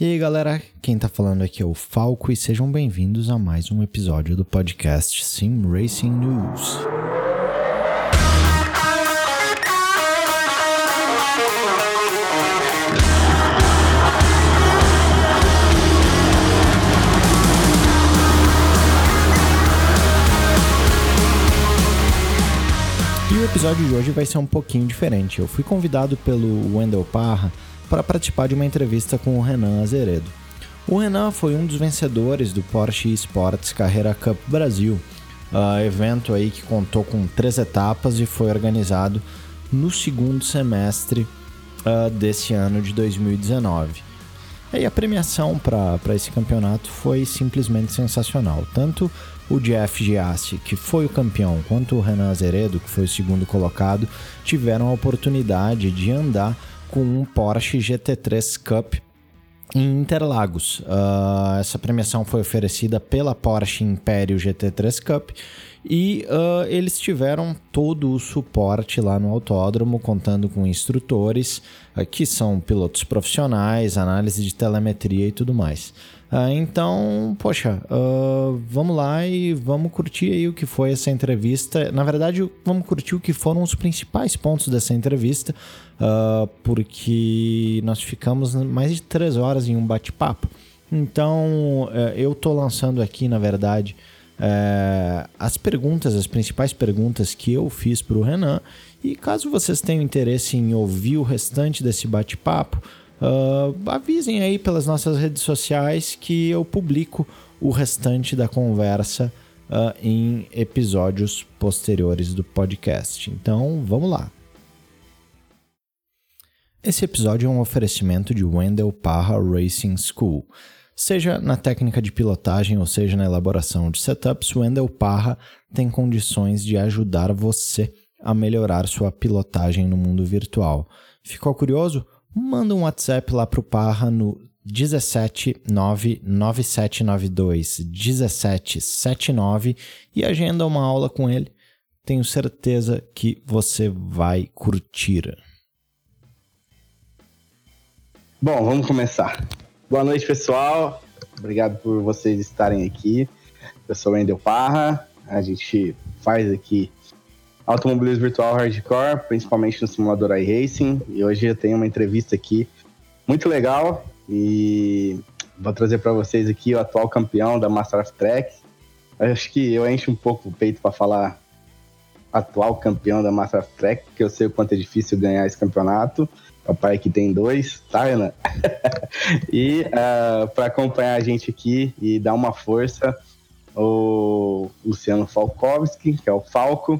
E aí galera, quem tá falando aqui é o Falco e sejam bem-vindos a mais um episódio do podcast Sim Racing News. E o episódio de hoje vai ser um pouquinho diferente. Eu fui convidado pelo Wendel Parra para participar de uma entrevista com o Renan Azeredo. O Renan foi um dos vencedores do Porsche Sports Carreira Cup Brasil, uh, evento aí que contou com três etapas e foi organizado no segundo semestre uh, desse ano de 2019. E a premiação para esse campeonato foi simplesmente sensacional. Tanto o Jeff Giassi, que foi o campeão, quanto o Renan Azeredo, que foi o segundo colocado, tiveram a oportunidade de andar com um Porsche GT3 Cup em Interlagos. Uh, essa premiação foi oferecida pela Porsche Império GT3 Cup e uh, eles tiveram todo o suporte lá no autódromo, contando com instrutores uh, que são pilotos profissionais, análise de telemetria e tudo mais. Uh, então, poxa, uh, vamos lá e vamos curtir aí o que foi essa entrevista. Na verdade, vamos curtir o que foram os principais pontos dessa entrevista, uh, porque nós ficamos mais de três horas em um bate-papo. Então, eu tô lançando aqui, na verdade, as perguntas, as principais perguntas que eu fiz para o Renan. E caso vocês tenham interesse em ouvir o restante desse bate-papo, Uh, avisem aí pelas nossas redes sociais que eu publico o restante da conversa uh, em episódios posteriores do podcast. Então, vamos lá. Esse episódio é um oferecimento de Wendell Parra Racing School. Seja na técnica de pilotagem ou seja na elaboração de setups, Wendell Parra tem condições de ajudar você a melhorar sua pilotagem no mundo virtual. Ficou curioso? Manda um WhatsApp lá pro Parra no 1799792 1779 e agenda uma aula com ele. Tenho certeza que você vai curtir. Bom, vamos começar. Boa noite, pessoal. Obrigado por vocês estarem aqui. Eu sou o Wendel Parra. A gente faz aqui automobilismo virtual hardcore, principalmente no simulador iRacing. E hoje eu tenho uma entrevista aqui muito legal e vou trazer para vocês aqui o atual campeão da Master of Track. Acho que eu encho um pouco o peito para falar atual campeão da Master of Track, porque eu sei o quanto é difícil ganhar esse campeonato. É o pai que tem dois, tá, Ana? e uh, ah, para acompanhar a gente aqui e dar uma força, o Luciano Falkowski, que é o Falco,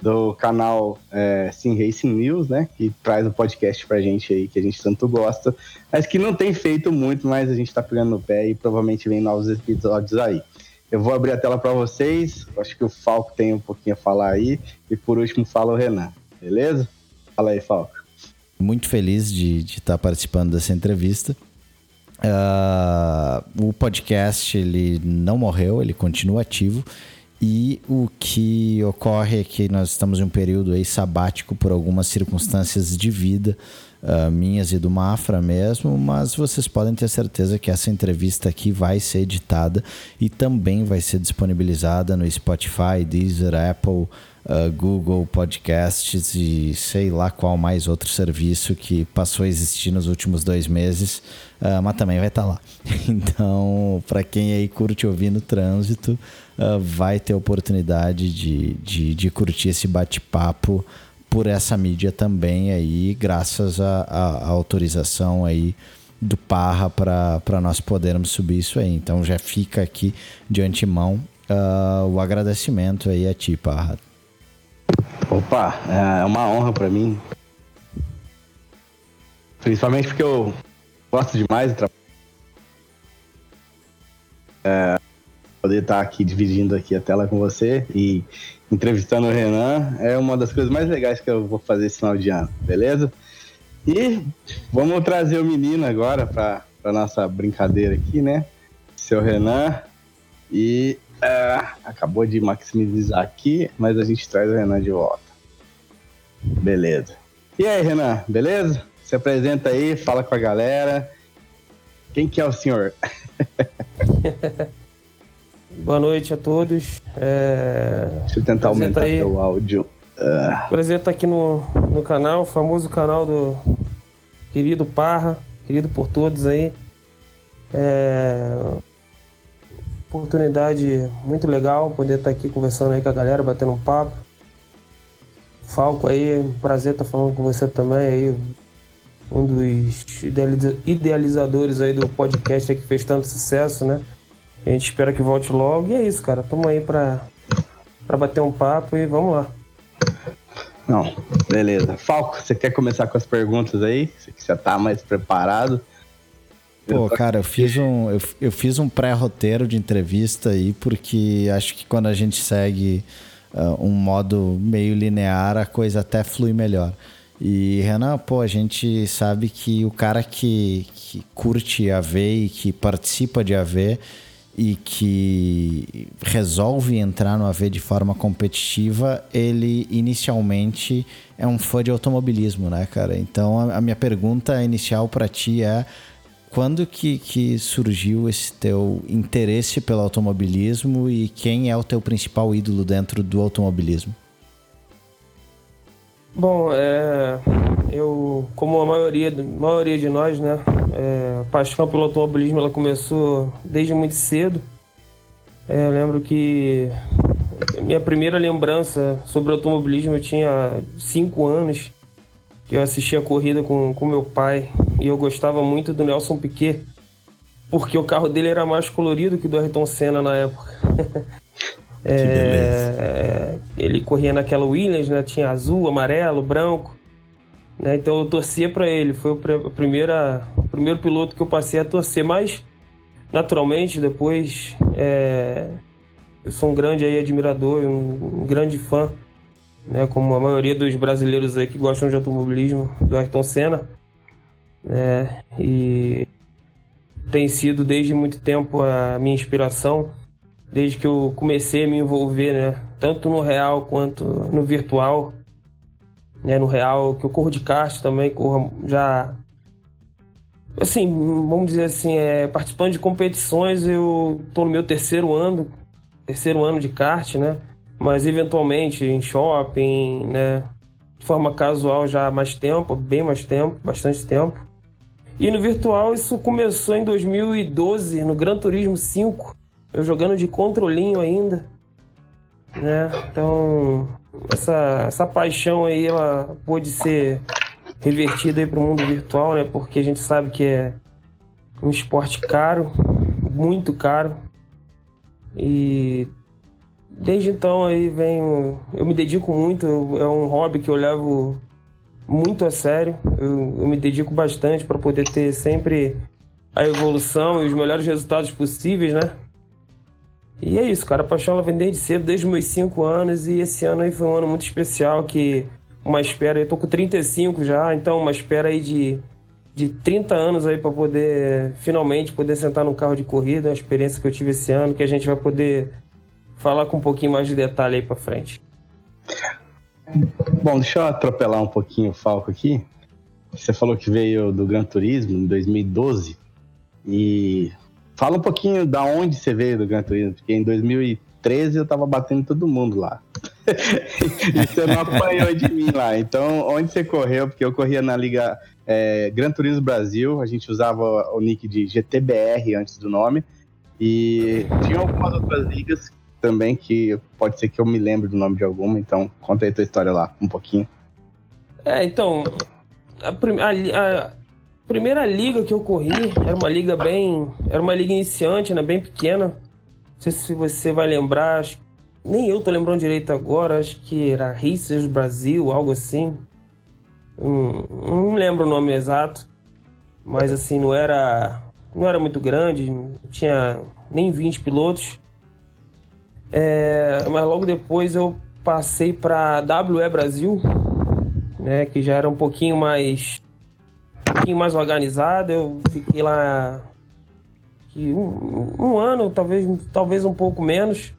do canal é, Sim Racing News, né? Que traz o um podcast pra gente aí, que a gente tanto gosta. Mas que não tem feito muito, mas a gente tá pegando no pé e provavelmente vem novos episódios aí. Eu vou abrir a tela para vocês. Acho que o Falco tem um pouquinho a falar aí. E por último fala o Renan, beleza? Fala aí, Falco. Muito feliz de estar tá participando dessa entrevista. Uh, o podcast ele não morreu, ele continua ativo. E o que ocorre é que nós estamos em um período aí sabático por algumas circunstâncias de vida, uh, minhas e do Mafra mesmo, mas vocês podem ter certeza que essa entrevista aqui vai ser editada e também vai ser disponibilizada no Spotify, Deezer, Apple, uh, Google Podcasts e sei lá qual mais outro serviço que passou a existir nos últimos dois meses, uh, mas também vai estar tá lá. Então, para quem aí curte ouvir no trânsito, uh, vai ter oportunidade de, de, de curtir esse bate-papo por essa mídia também aí, graças à autorização aí do Parra para nós podermos subir isso aí. Então já fica aqui de antemão uh, o agradecimento aí a ti, Parra. Opa, é uma honra para mim. Principalmente porque eu gosto demais de trabalhar. É, poder estar aqui dividindo aqui a tela com você e entrevistando o Renan é uma das coisas mais legais que eu vou fazer esse final de ano, beleza? E vamos trazer o menino agora para nossa brincadeira aqui, né? Seu Renan. E é, acabou de maximizar aqui, mas a gente traz o Renan de volta. Beleza. E aí, Renan, beleza? Se apresenta aí, fala com a galera. Quem que é o senhor? Boa noite a todos. É... Deixa eu tentar aumentar aí... o áudio. Uh... Estar aqui no, no canal, o famoso canal do querido Parra, querido por todos aí. É... Oportunidade muito legal poder estar aqui conversando aí com a galera, batendo um papo. Falco aí, prazer estar falando com você também aí, um dos idealizadores aí do podcast que fez tanto sucesso, né? A gente espera que volte logo. E é isso, cara. Tamo aí pra, pra bater um papo e vamos lá. Não, beleza. Falco, você quer começar com as perguntas aí? Você já tá mais preparado? Pô, cara, eu fiz um, eu, eu fiz um pré-roteiro de entrevista aí, porque acho que quando a gente segue uh, um modo meio linear, a coisa até flui melhor. E, Renan, pô, a gente sabe que o cara que, que curte AV e que participa de AV e que resolve entrar no AV de forma competitiva, ele inicialmente é um fã de automobilismo, né, cara? Então a, minha pergunta inicial para ti é quando que, que surgiu esse teu interesse pelo automobilismo e quem é o teu principal ídolo dentro do automobilismo? Bom, é, eu, como a maioria, maioria de nós, né, é, a paixão pelo automobilismo ela começou desde muito cedo. É, eu lembro que minha primeira lembrança sobre automobilismo eu tinha cinco anos, que eu assistia a corrida com, com meu pai e eu gostava muito do Nelson Piquet, porque o carro dele era mais colorido que o do Ayrton Senna na época. É, ele corria naquela Williams, né? Tinha azul, amarelo, branco. Né? Então eu torcia para ele. Foi o, primeira, o primeiro piloto que eu passei a torcer. Mas, naturalmente, depois é, eu sou um grande aí, admirador, um, um, grande fã, né? como a maioria dos brasileiros aí que gostam de automobilismo, do Ayrton Senna. Né? E tem sido desde muito tempo a minha inspiração desde que eu comecei a me envolver, né? Tanto no real quanto no virtual. Né? No real, que eu corro de kart também, corro já. Assim, vamos dizer assim, é, participando de competições, eu tô no meu terceiro ano, terceiro ano de kart, né? Mas eventualmente em shopping, né? De forma casual já há mais tempo, bem mais tempo, bastante tempo. E no virtual isso começou em 2012, no Gran Turismo 5 eu jogando de controlinho ainda, né? Então, essa, essa paixão aí, ela pode ser revertida aí para o mundo virtual, né? Porque a gente sabe que é um esporte caro, muito caro. E desde então aí venho, eu me dedico muito, é um hobby que eu levo muito a sério. Eu, eu me dedico bastante para poder ter sempre a evolução e os melhores resultados possíveis, né? E é isso, cara. A paixão ela vem desde cedo, desde meus 5 anos. E esse ano aí foi um ano muito especial, que uma espera. Eu tô com 35 já, então uma espera aí de, de 30 anos aí para poder finalmente poder sentar no carro de corrida. Uma experiência que eu tive esse ano, que a gente vai poder falar com um pouquinho mais de detalhe aí para frente. Bom, deixa eu atropelar um pouquinho o Falco aqui. Você falou que veio do Gran Turismo em 2012 e Fala um pouquinho da onde você veio do Gran Turismo, porque em 2013 eu tava batendo todo mundo lá. e você não apanhou de mim lá. Então, onde você correu? Porque eu corria na Liga é, Gran Turismo Brasil, a gente usava o nick de GTBR antes do nome. E tinha algumas outras ligas também que pode ser que eu me lembre do nome de alguma, então conta aí tua história lá, um pouquinho. É, então, a, a, a primeira liga que eu corri era uma liga bem. Era uma liga iniciante, né? Bem pequena. Não sei se você vai lembrar. Acho, nem eu tô lembrando direito agora. Acho que era Racers Brasil, algo assim. Hum, não lembro o nome exato. Mas assim, não era. Não era muito grande. Não tinha nem 20 pilotos. É, mas logo depois eu passei para WE Brasil, né, que já era um pouquinho mais pouquinho mais organizado. Eu fiquei lá um, um ano, talvez, talvez um pouco menos.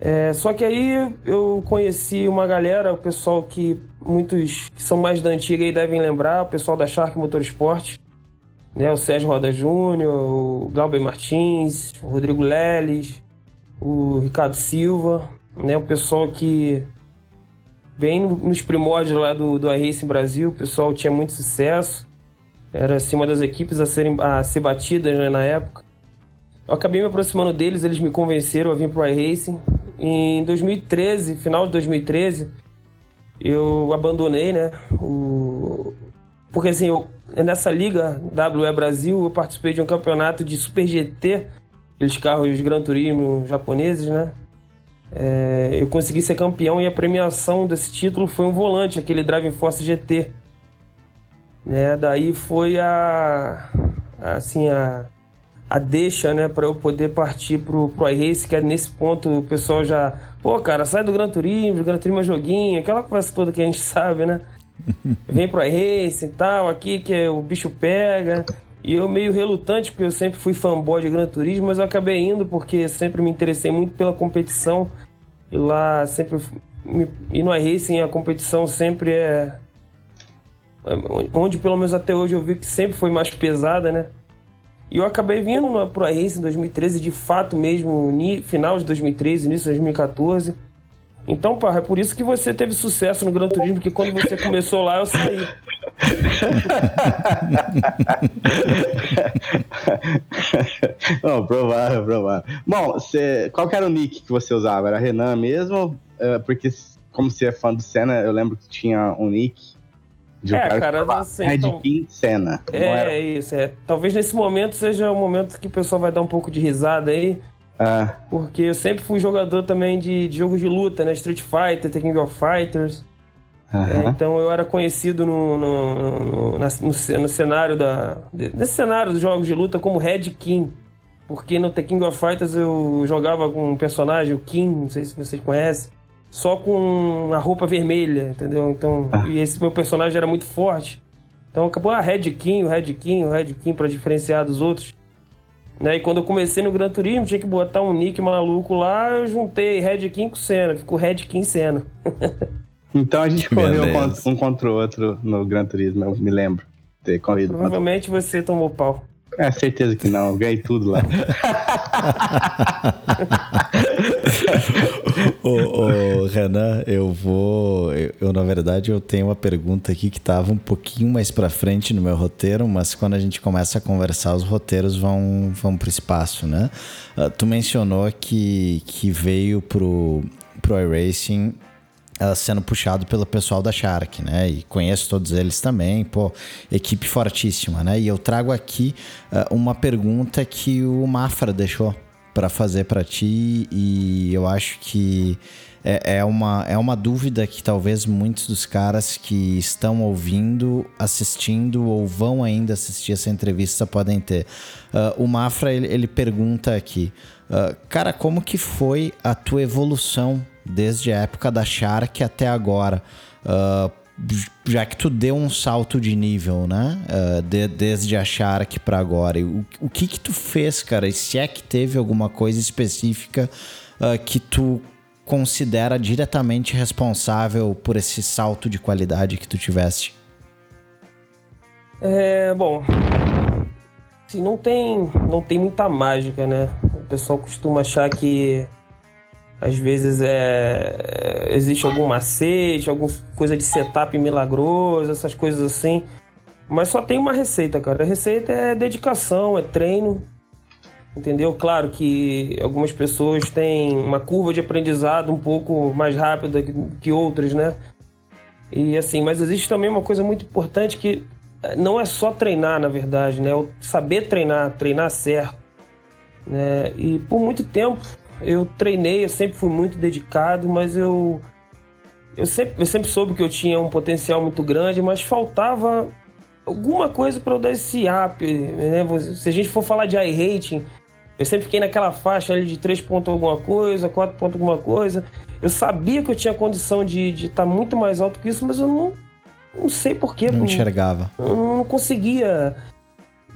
É, só que aí eu conheci uma galera, o pessoal que muitos que são mais da antiga aí devem lembrar, o pessoal da Shark Motorsport, né? O Sérgio Roda Júnior, o Glauber Martins, o Rodrigo Leles, o Ricardo Silva, né? O pessoal que bem nos primórdios lá do, do iRacing Brasil, o pessoal tinha muito sucesso. Era assim, uma das equipes a, serem, a ser batidas né, na época. Eu acabei me aproximando deles, eles me convenceram a vir para o iRacing. Em 2013, final de 2013, eu abandonei, né? O... Porque assim, eu, nessa liga WE Brasil, eu participei de um campeonato de Super GT, aqueles carros Gran Turismo japoneses, né? É, eu consegui ser campeão e a premiação desse título foi um volante, aquele Driving Force GT. Né? Daí foi a, assim, a, a deixa, né, para eu poder partir pro, pro iRace, que é nesse ponto o pessoal já, pô, cara, sai do Gran Turismo, Gran Turismo é joguinho, aquela coisa toda que a gente sabe, né? Vem pro iRace e tal, aqui que o bicho pega. E eu meio relutante, porque eu sempre fui fanboy de Gran Turismo, mas eu acabei indo porque sempre me interessei muito pela competição. E lá sempre. E no iRacing a competição sempre é. é onde pelo menos até hoje eu vi que sempre foi mais pesada, né? E eu acabei vindo no, pro iRacing em 2013, de fato mesmo, final de 2013, início de 2014. Então, Parra, é por isso que você teve sucesso no Gran Turismo, porque quando você começou lá, eu saí. Não, provável, provável. Bom, qual era o nick que você usava? Era Renan mesmo? É, porque, como você é fã do Senna, eu lembro que tinha um nick de um é, cara, cara assim, Red então... King Senna. É, era... isso. É. Talvez nesse momento seja o momento que o pessoal vai dar um pouco de risada aí. Ah. Porque eu sempre fui jogador também de, de jogos de luta, né? Street Fighter, The King of Fighters. Uhum. É, então eu era conhecido no, no, no, no, no cenário da. Nesse cenário dos jogos de luta como Red King. Porque no The King of Fighters eu jogava com um personagem, o King, não sei se vocês conhecem, só com a roupa vermelha, entendeu? Então, ah. e esse meu personagem era muito forte. Então acabou a ah, Red King, o Red King, o Red King para diferenciar dos outros. Né? E quando eu comecei no Gran Turismo, tinha que botar um nick maluco lá, eu juntei Red King com Senna, ficou Red King Senna. Então a gente que correu beleza. um contra o outro no Gran Turismo, eu me lembro. Ter corrido Provavelmente você tomou pau. É, certeza que não, eu ganhei tudo lá. ô, ô, Renan, eu vou. Eu, eu, na verdade, eu tenho uma pergunta aqui que estava um pouquinho mais para frente no meu roteiro, mas quando a gente começa a conversar, os roteiros vão, vão para o espaço, né? Uh, tu mencionou que, que veio pro, pro iRacing uh, sendo puxado pelo pessoal da Shark, né? E conheço todos eles também, pô, equipe fortíssima, né? E eu trago aqui uh, uma pergunta que o Mafra deixou para fazer para ti e eu acho que é, é, uma, é uma dúvida que talvez muitos dos caras que estão ouvindo, assistindo ou vão ainda assistir essa entrevista podem ter. Uh, o Mafra ele, ele pergunta aqui, uh, cara, como que foi a tua evolução desde a época da Shark até agora. Uh, já que tu deu um salto de nível, né? De, desde a Shark para agora. O, o que que tu fez, cara? E se é que teve alguma coisa específica que tu considera diretamente responsável por esse salto de qualidade que tu tiveste? É, bom, assim, não tem, não tem muita mágica, né? O pessoal costuma achar que às vezes é, existe algum macete, alguma coisa de setup milagroso, essas coisas assim. Mas só tem uma receita, cara. A receita é dedicação, é treino. Entendeu? Claro que algumas pessoas têm uma curva de aprendizado um pouco mais rápida que outras, né? E assim, mas existe também uma coisa muito importante que não é só treinar, na verdade, né? É saber treinar, treinar certo. Né? E por muito tempo eu treinei, eu sempre fui muito dedicado, mas eu eu sempre, eu sempre soube que eu tinha um potencial muito grande, mas faltava alguma coisa para eu dar esse up, né? Se a gente for falar de iRating, eu sempre fiquei naquela faixa ali de 3 pontos alguma coisa, 4 pontos alguma coisa. Eu sabia que eu tinha condição de estar tá muito mais alto que isso, mas eu não, não sei porquê. Não enxergava. Eu não conseguia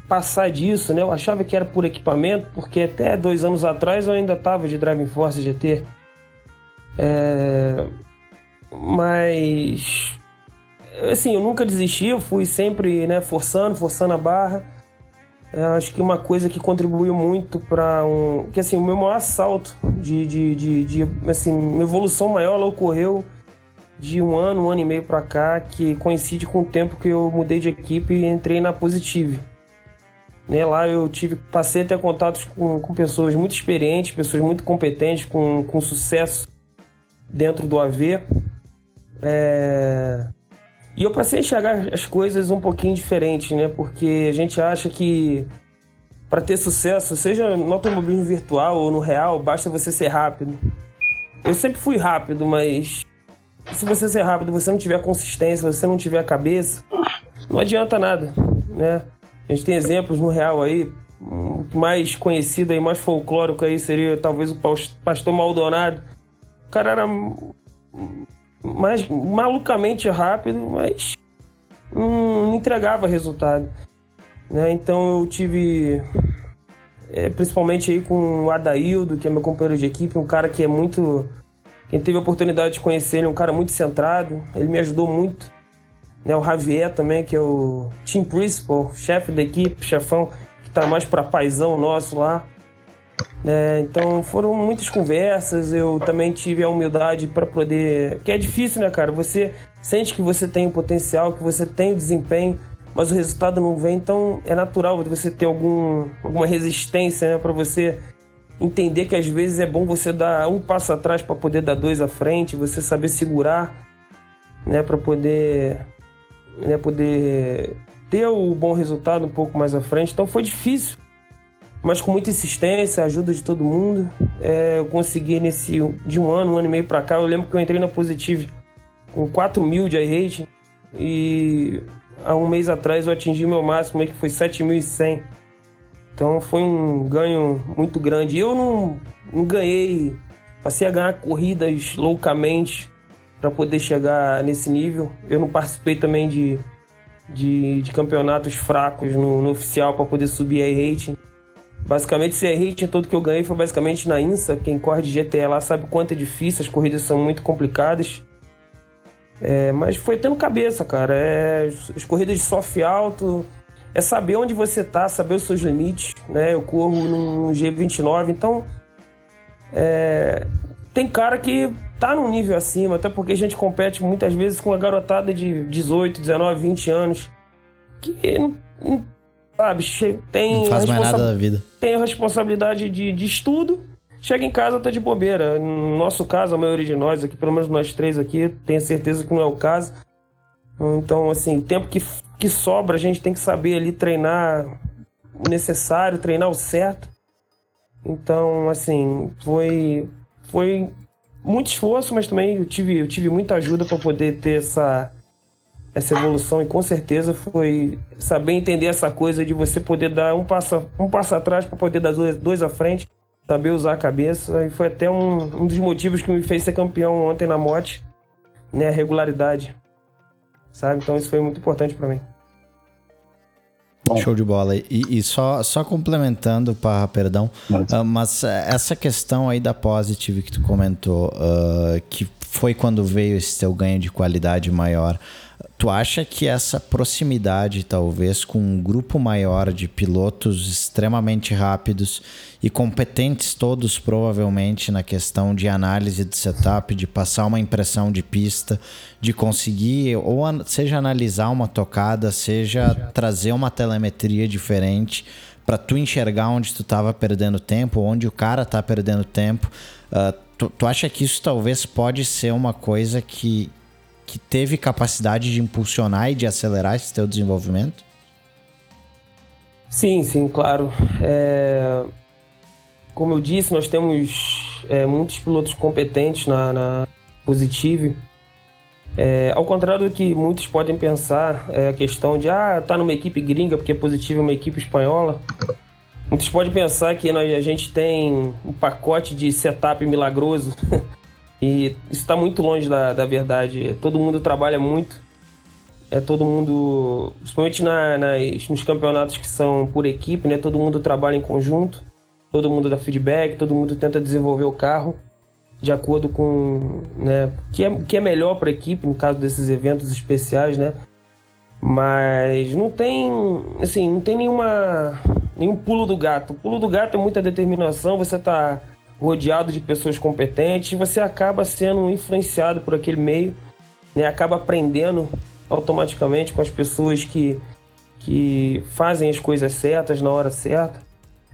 passar disso, né? Eu achava que era por equipamento, porque até dois anos atrás eu ainda estava de Driving Force GT. É... Mas assim, eu nunca desisti, eu fui sempre, né, forçando, forçando a barra. Eu acho que uma coisa que contribuiu muito para um. Que assim, o meu maior salto de, de, de, de assim, uma evolução maior ela ocorreu de um ano, um ano e meio para cá, que coincide com o tempo que eu mudei de equipe e entrei na Positive. Né, lá eu tive, passei a ter contatos com, com pessoas muito experientes, pessoas muito competentes, com, com sucesso dentro do AV. É... E eu passei a enxergar as coisas um pouquinho diferentes, né? Porque a gente acha que para ter sucesso, seja no automobilismo virtual ou no real, basta você ser rápido. Eu sempre fui rápido, mas se você ser rápido, você não tiver consistência, você não tiver cabeça, não adianta nada, né? A gente tem exemplos no real aí, mais conhecido e mais folclórico aí seria talvez o pastor Maldonado. O cara era mais malucamente rápido, mas não entregava resultado. Né? Então eu tive, é, principalmente aí com o Adaildo, que é meu companheiro de equipe, um cara que é muito. Quem teve a oportunidade de conhecer ele, é um cara muito centrado, ele me ajudou muito. Né? O Javier também, que é o team principal, chefe da equipe, chefão, que está mais para paisão nosso lá. É, então foram muitas conversas, eu também tive a humildade para poder. Que é difícil, né, cara? Você sente que você tem o potencial, que você tem o desempenho, mas o resultado não vem, então é natural você ter algum, alguma resistência, né, para você entender que às vezes é bom você dar um passo atrás para poder dar dois à frente, você saber segurar, né, para poder, né, poder ter o bom resultado um pouco mais à frente. Então foi difícil mas com muita insistência, ajuda de todo mundo, é, eu consegui nesse de um ano, um ano e meio para cá. Eu lembro que eu entrei na Positive com 4 mil de iRating e há um mês atrás eu atingi meu máximo, que foi 7.100. Então foi um ganho muito grande. Eu não, não ganhei, passei a ganhar corridas loucamente para poder chegar nesse nível. Eu não participei também de, de, de campeonatos fracos no, no oficial para poder subir a rating. Basicamente, esse rating todo que eu ganhei foi basicamente na INSA. Quem corre de GTE lá sabe quanto é difícil, as corridas são muito complicadas. É, mas foi tendo cabeça, cara. É, as corridas de soft alto, é saber onde você tá, saber os seus limites. Né? Eu corro num G29, então é, tem cara que tá num nível acima, até porque a gente compete muitas vezes com uma garotada de 18, 19, 20 anos que não sabe, tem. Não faz mais nada da vida. Tem a responsabilidade de, de estudo, chega em casa, tá de bobeira. No nosso caso, a maioria de nós aqui, pelo menos nós três aqui, tenho certeza que não é o caso. Então, assim, o tempo que, que sobra, a gente tem que saber ali treinar o necessário, treinar o certo. Então, assim, foi, foi muito esforço, mas também eu tive, eu tive muita ajuda para poder ter essa, essa evolução e com certeza foi saber entender essa coisa de você poder dar um passo, um passo atrás para poder dar dois, dois à frente, saber usar a cabeça e foi até um, um dos motivos que me fez ser campeão ontem na mote, né, a regularidade, sabe? Então isso foi muito importante para mim. Bom. Show de bola. E, e, só, só complementando, para perdão, uh, mas essa questão aí da positive que tu comentou, uh, que foi quando veio esse teu ganho de qualidade maior. Tu acha que essa proximidade, talvez, com um grupo maior de pilotos extremamente rápidos e competentes todos, provavelmente, na questão de análise de setup, de passar uma impressão de pista, de conseguir, ou seja, analisar uma tocada, seja trazer uma telemetria diferente para tu enxergar onde tu estava perdendo tempo, onde o cara está perdendo tempo. Uh, tu, tu acha que isso talvez pode ser uma coisa que, que teve capacidade de impulsionar e de acelerar esse teu desenvolvimento? Sim, sim, claro. É... Como eu disse, nós temos é, muitos pilotos competentes na, na Positive. É, ao contrário do que muitos podem pensar, é a questão de ah, tá numa equipe gringa porque Positive é uma equipe espanhola. Muitos podem pensar que nós, a gente tem um pacote de setup milagroso E isso está muito longe da, da verdade. Todo mundo trabalha muito. É todo mundo, principalmente na, nas, nos campeonatos que são por equipe, né? Todo mundo trabalha em conjunto. Todo mundo dá feedback, todo mundo tenta desenvolver o carro de acordo com, né, que é que é melhor para a equipe no caso desses eventos especiais, né? Mas não tem, assim, não tem nenhuma nenhum pulo do gato. O pulo do gato é muita determinação, você tá rodeado de pessoas competentes, você acaba sendo influenciado por aquele meio, né? Acaba aprendendo automaticamente com as pessoas que, que fazem as coisas certas na hora certa.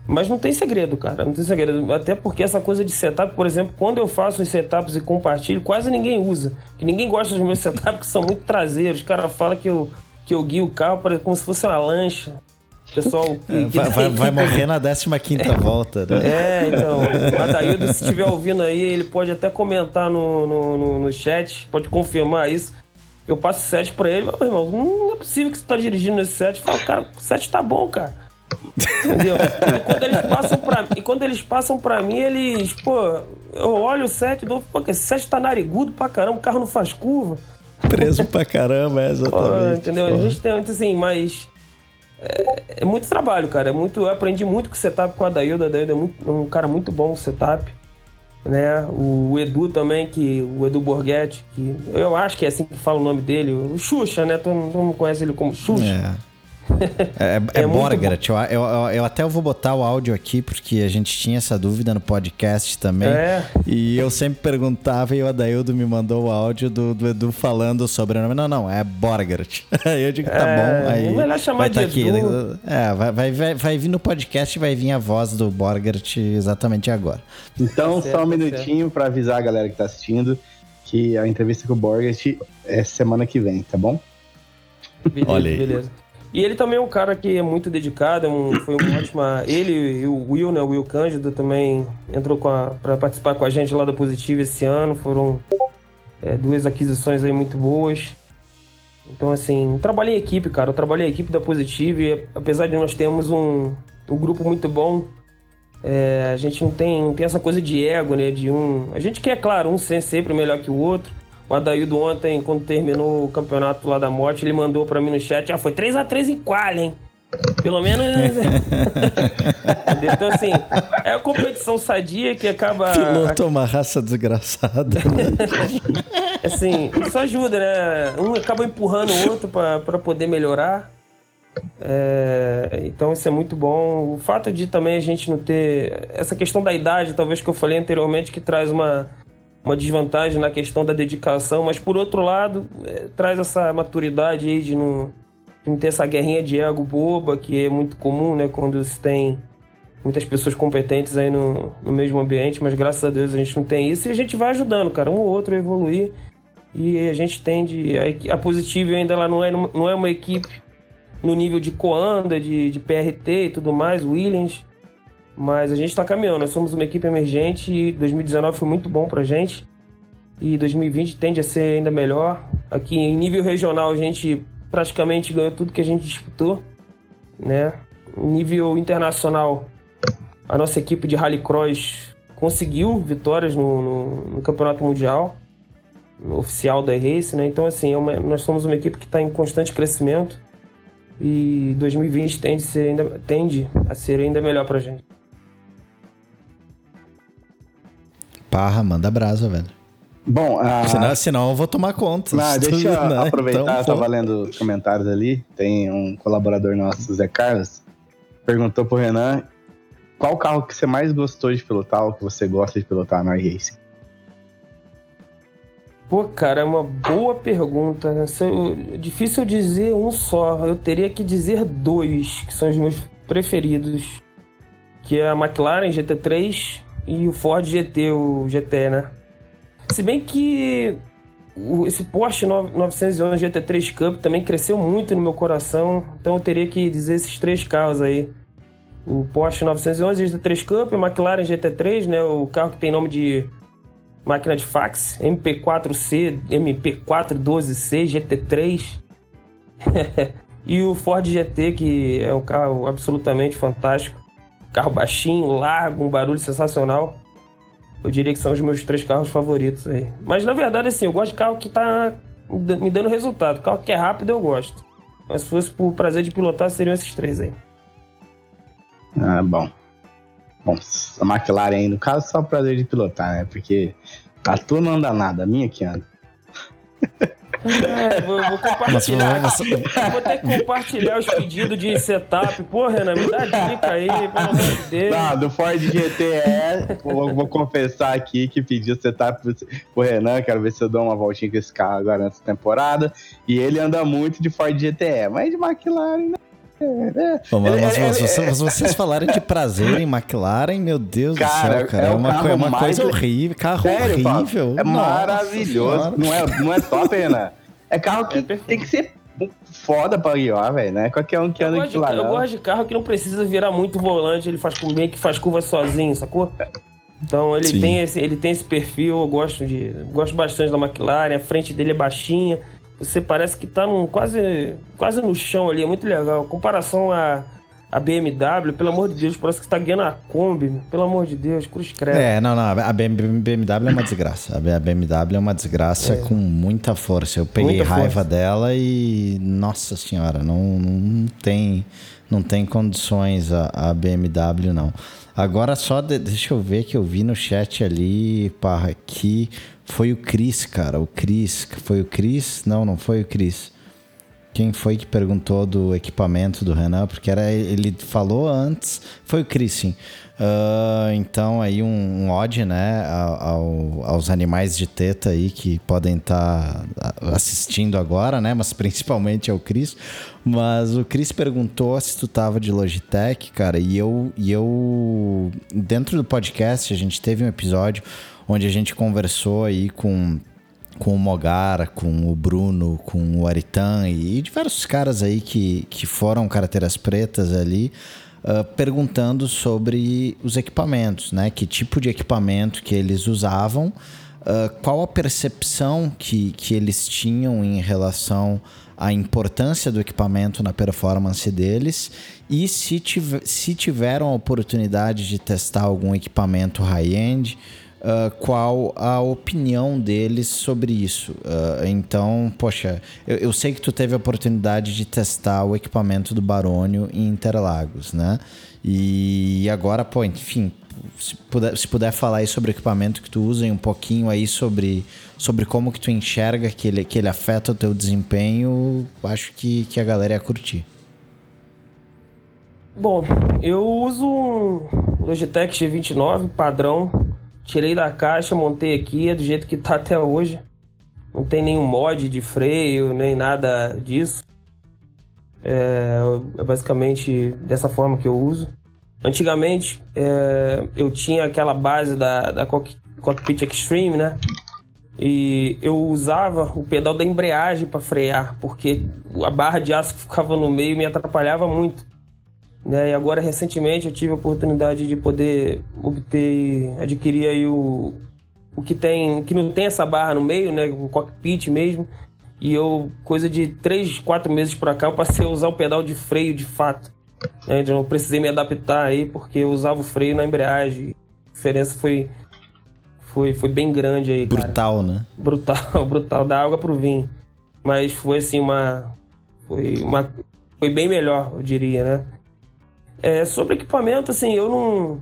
Mas não tem segredo, cara. Não tem segredo. Até porque essa coisa de setup, por exemplo, quando eu faço os setups e compartilho, quase ninguém usa. Que ninguém gosta dos meus setups, que são muito traseiros. Os caras falam que eu, que eu guio o carro como se fosse uma lancha. Pessoal, que, que vai, vai, vai, morrer na 15 é, volta, né? É, então. O Adaildo, se estiver ouvindo aí, ele pode até comentar no, no, no, no chat, pode confirmar isso. Eu passo set pra ele, meu irmão, não é possível que você tá dirigindo esse set. Eu falo, cara, o set tá bom, cara. Entendeu? E quando eles passam pra, e quando eles passam pra mim, eles, pô, eu olho o set e dou, pô, esse set tá narigudo pra caramba, o carro não faz curva. Preso pra caramba, é exatamente. Pô, entendeu? Pô. A gente tem, assim, mas é, é, muito trabalho, cara. É muito, eu aprendi muito com o setup com a Adaildo. A é muito, um cara muito bom no setup. Né? O Edu também, que o Edu Borghetti, que eu acho que é assim que fala o nome dele, o Xuxa, né? Todo mundo conhece ele como Xuxa. É. É, é, é Borgrat. Eu, eu, eu, até vou botar o áudio aqui, porque a gente tinha essa dúvida no podcast também. É. E eu sempre perguntava e o Adaildo me mandou o áudio do, do Edu falando sobre o nome. Não, não, é Borgrat. Aí eu digo, tá é, bom. Aí melhor chamar vai tá de aqui. É, vai, vai, vai, vai vir no podcast e vai vir a voz do Borgrat exatamente agora. Então, tá só um tá minutinho para avisar a galera que tá assistindo que a entrevista com o Borgrat é semana que vem, tá bom? Beleza, Olha aí. beleza. E ele também é um cara que é muito dedicado, é um, foi uma ótima. Ele e o Will, né? O Will Cândido também entrou para participar com a gente lá da Positiva esse ano. Foram é, duas aquisições aí muito boas. Então, assim, trabalhei em equipe, cara. Eu trabalhei em equipe da Positiva e apesar de nós termos um, um grupo muito bom, é, a gente não tem, não tem essa coisa de ego, né? De um. A gente quer, claro, um ser sempre melhor que o outro. O Adaildo ontem, quando terminou o campeonato lá da morte, ele mandou para mim no chat, ah, foi 3 a 3 em qual, hein? Pelo menos. então, assim, é a competição sadia que acaba. Piloto é uma raça desgraçada. assim, isso ajuda, né? Um acaba empurrando o outro para poder melhorar. É, então, isso é muito bom. O fato de também a gente não ter. Essa questão da idade, talvez que eu falei anteriormente, que traz uma uma desvantagem na questão da dedicação, mas por outro lado, é, traz essa maturidade aí de não, de não, ter essa guerrinha de ego boba, que é muito comum, né, quando se tem muitas pessoas competentes aí no, no mesmo ambiente, mas graças a Deus a gente não tem isso e a gente vai ajudando, cara, um ou outro a evoluir e a gente tende. A, a Positivo ainda ela não é, não é uma equipe no nível de Coanda, de, de PRT e tudo mais, Williams mas a gente está caminhando, nós somos uma equipe emergente e 2019 foi muito bom para a gente. E 2020 tende a ser ainda melhor. Aqui em nível regional a gente praticamente ganhou tudo que a gente disputou, né? Em nível internacional, a nossa equipe de rallycross conseguiu vitórias no, no, no Campeonato Mundial no oficial da Race, né? Então assim, é uma, nós somos uma equipe que está em constante crescimento e 2020 tende a ser ainda, tende a ser ainda melhor para a gente. Parra, manda brasa, velho. Bom, a... senão, senão eu vou tomar conta. Não, deixa eu né? aproveitar, então, tava lendo os comentários ali. Tem um colaborador nosso, Zé Carlos, perguntou pro Renan qual carro que você mais gostou de pilotar ou que você gosta de pilotar na iRacing? Pô, cara, é uma boa pergunta. É difícil dizer um só. Eu teria que dizer dois, que são os meus preferidos. Que é a McLaren GT3 e o Ford GT, o GT, né? Se bem que esse Porsche 911 GT3 Cup também cresceu muito no meu coração, então eu teria que dizer esses três carros aí. O Porsche 911 GT3 Cup, o McLaren GT3, né, o carro que tem nome de máquina de fax, MP4C, MP412C GT3. e o Ford GT, que é um carro absolutamente fantástico carro baixinho, largo, um barulho sensacional. Eu diria que são os meus três carros favoritos aí. Mas na verdade, assim, eu gosto de carro que tá me dando resultado. Carro que é rápido eu gosto. Mas se fosse por prazer de pilotar, seriam esses três aí. Ah, bom. Bom, a McLaren aí, no caso, só prazer de pilotar, né? Porque a tua não anda nada, a minha que anda. É, vou, vou compartilhar. Vou ter que compartilhar os pedidos de setup. Pô, Renan, me dá dica aí, pelo amor de Deus. Não, do Ford GTE, vou, vou, confessar aqui que pedi o setup pro Renan. Quero ver se eu dou uma voltinha com esse carro agora nessa temporada. E ele anda muito de Ford GTE, mas de McLaren, né? Mas, mas, mas, mas, vocês falarem de prazer em McLaren, meu Deus cara, do céu, cara. É, é uma, é uma coisa horrível, carro Sério, horrível. É maravilhoso. Não é, não é top, Renan? É carro que é tem que ser foda pra guiar, velho, né? Qualquer um que anda de lá. Eu gosto de carro que não precisa virar muito volante, ele faz com bem que faz curva sozinho, sacou? Então ele tem, esse, ele tem esse perfil, eu gosto de. Gosto bastante da McLaren, a frente dele é baixinha você parece que tá num, quase, quase no chão ali, é muito legal. Comparação a, a BMW, pelo amor de Deus, parece que você tá guiando a Kombi, pelo amor de Deus, cruz credo. É, não, não, a BMW é uma desgraça. A BMW é uma desgraça é. com muita força. Eu peguei muita raiva força. dela e, nossa senhora, não, não tem não tem condições a, a BMW, não. Agora só, de, deixa eu ver que eu vi no chat ali, parra, que foi o Cris, cara. O Cris. Foi o Cris? Não, não foi o Cris. Quem foi que perguntou do equipamento do Renan? Porque era ele falou antes. Foi o Cris, sim. Uh, então aí um, um né, ao, aos animais de teta aí que podem estar tá assistindo agora, né, mas principalmente ao Cris. Mas o Cris perguntou se tu tava de Logitech, cara, e eu, e eu dentro do podcast a gente teve um episódio onde a gente conversou aí com com o Mogara, com o Bruno, com o Aritan e diversos caras aí que, que foram carteiras pretas ali, uh, perguntando sobre os equipamentos, né? Que tipo de equipamento que eles usavam, uh, qual a percepção que, que eles tinham em relação à importância do equipamento na performance deles e se, tiv se tiveram a oportunidade de testar algum equipamento high-end uh, qual a opinião deles sobre isso. Uh, então, poxa, eu, eu, sei que tu teve a oportunidade de testar o equipamento do Barônio em Interlagos, né? E agora, pô, enfim, se puder, se puder falar aí sobre o equipamento que tu usa e um pouquinho aí sobre, sobre como que tu enxerga que ele, que ele afeta o teu desempenho, acho que, que a galera ia curtir. Bom, eu uso um Logitech G29 padrão Tirei da caixa, montei aqui, é do jeito que tá até hoje. Não tem nenhum mod de freio, nem nada disso. É, é basicamente dessa forma que eu uso. Antigamente, é, eu tinha aquela base da, da Cockpit Extreme, né? E eu usava o pedal da embreagem para frear, porque a barra de aço que ficava no meio me atrapalhava muito. Né? E agora, recentemente, eu tive a oportunidade de poder obter, adquirir aí o, o que tem, que não tem essa barra no meio, né? O cockpit mesmo. E eu, coisa de 3, 4 meses para cá, eu passei a usar o pedal de freio de fato. Né? Então, eu precisei me adaptar aí, porque eu usava o freio na embreagem. A diferença foi, foi, foi bem grande aí. Brutal, cara. né? Brutal, brutal. Da água pro vinho. Mas foi assim, uma. Foi, uma, foi bem melhor, eu diria, né? É, sobre equipamento, assim, eu não.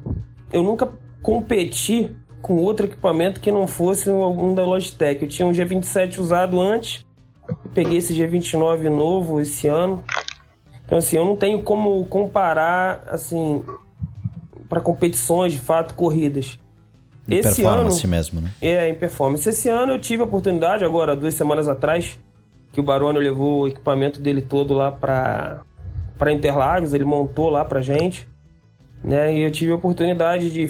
Eu nunca competi com outro equipamento que não fosse um da Logitech. Eu tinha um G27 usado antes, peguei esse G29 novo esse ano. Então, assim, eu não tenho como comparar, assim, para competições, de fato, corridas. Em esse performance ano, mesmo, né? É, em performance. Esse ano eu tive a oportunidade, agora, duas semanas atrás, que o Barone levou o equipamento dele todo lá para para Interlagos, ele montou lá para gente, né? E eu tive a oportunidade de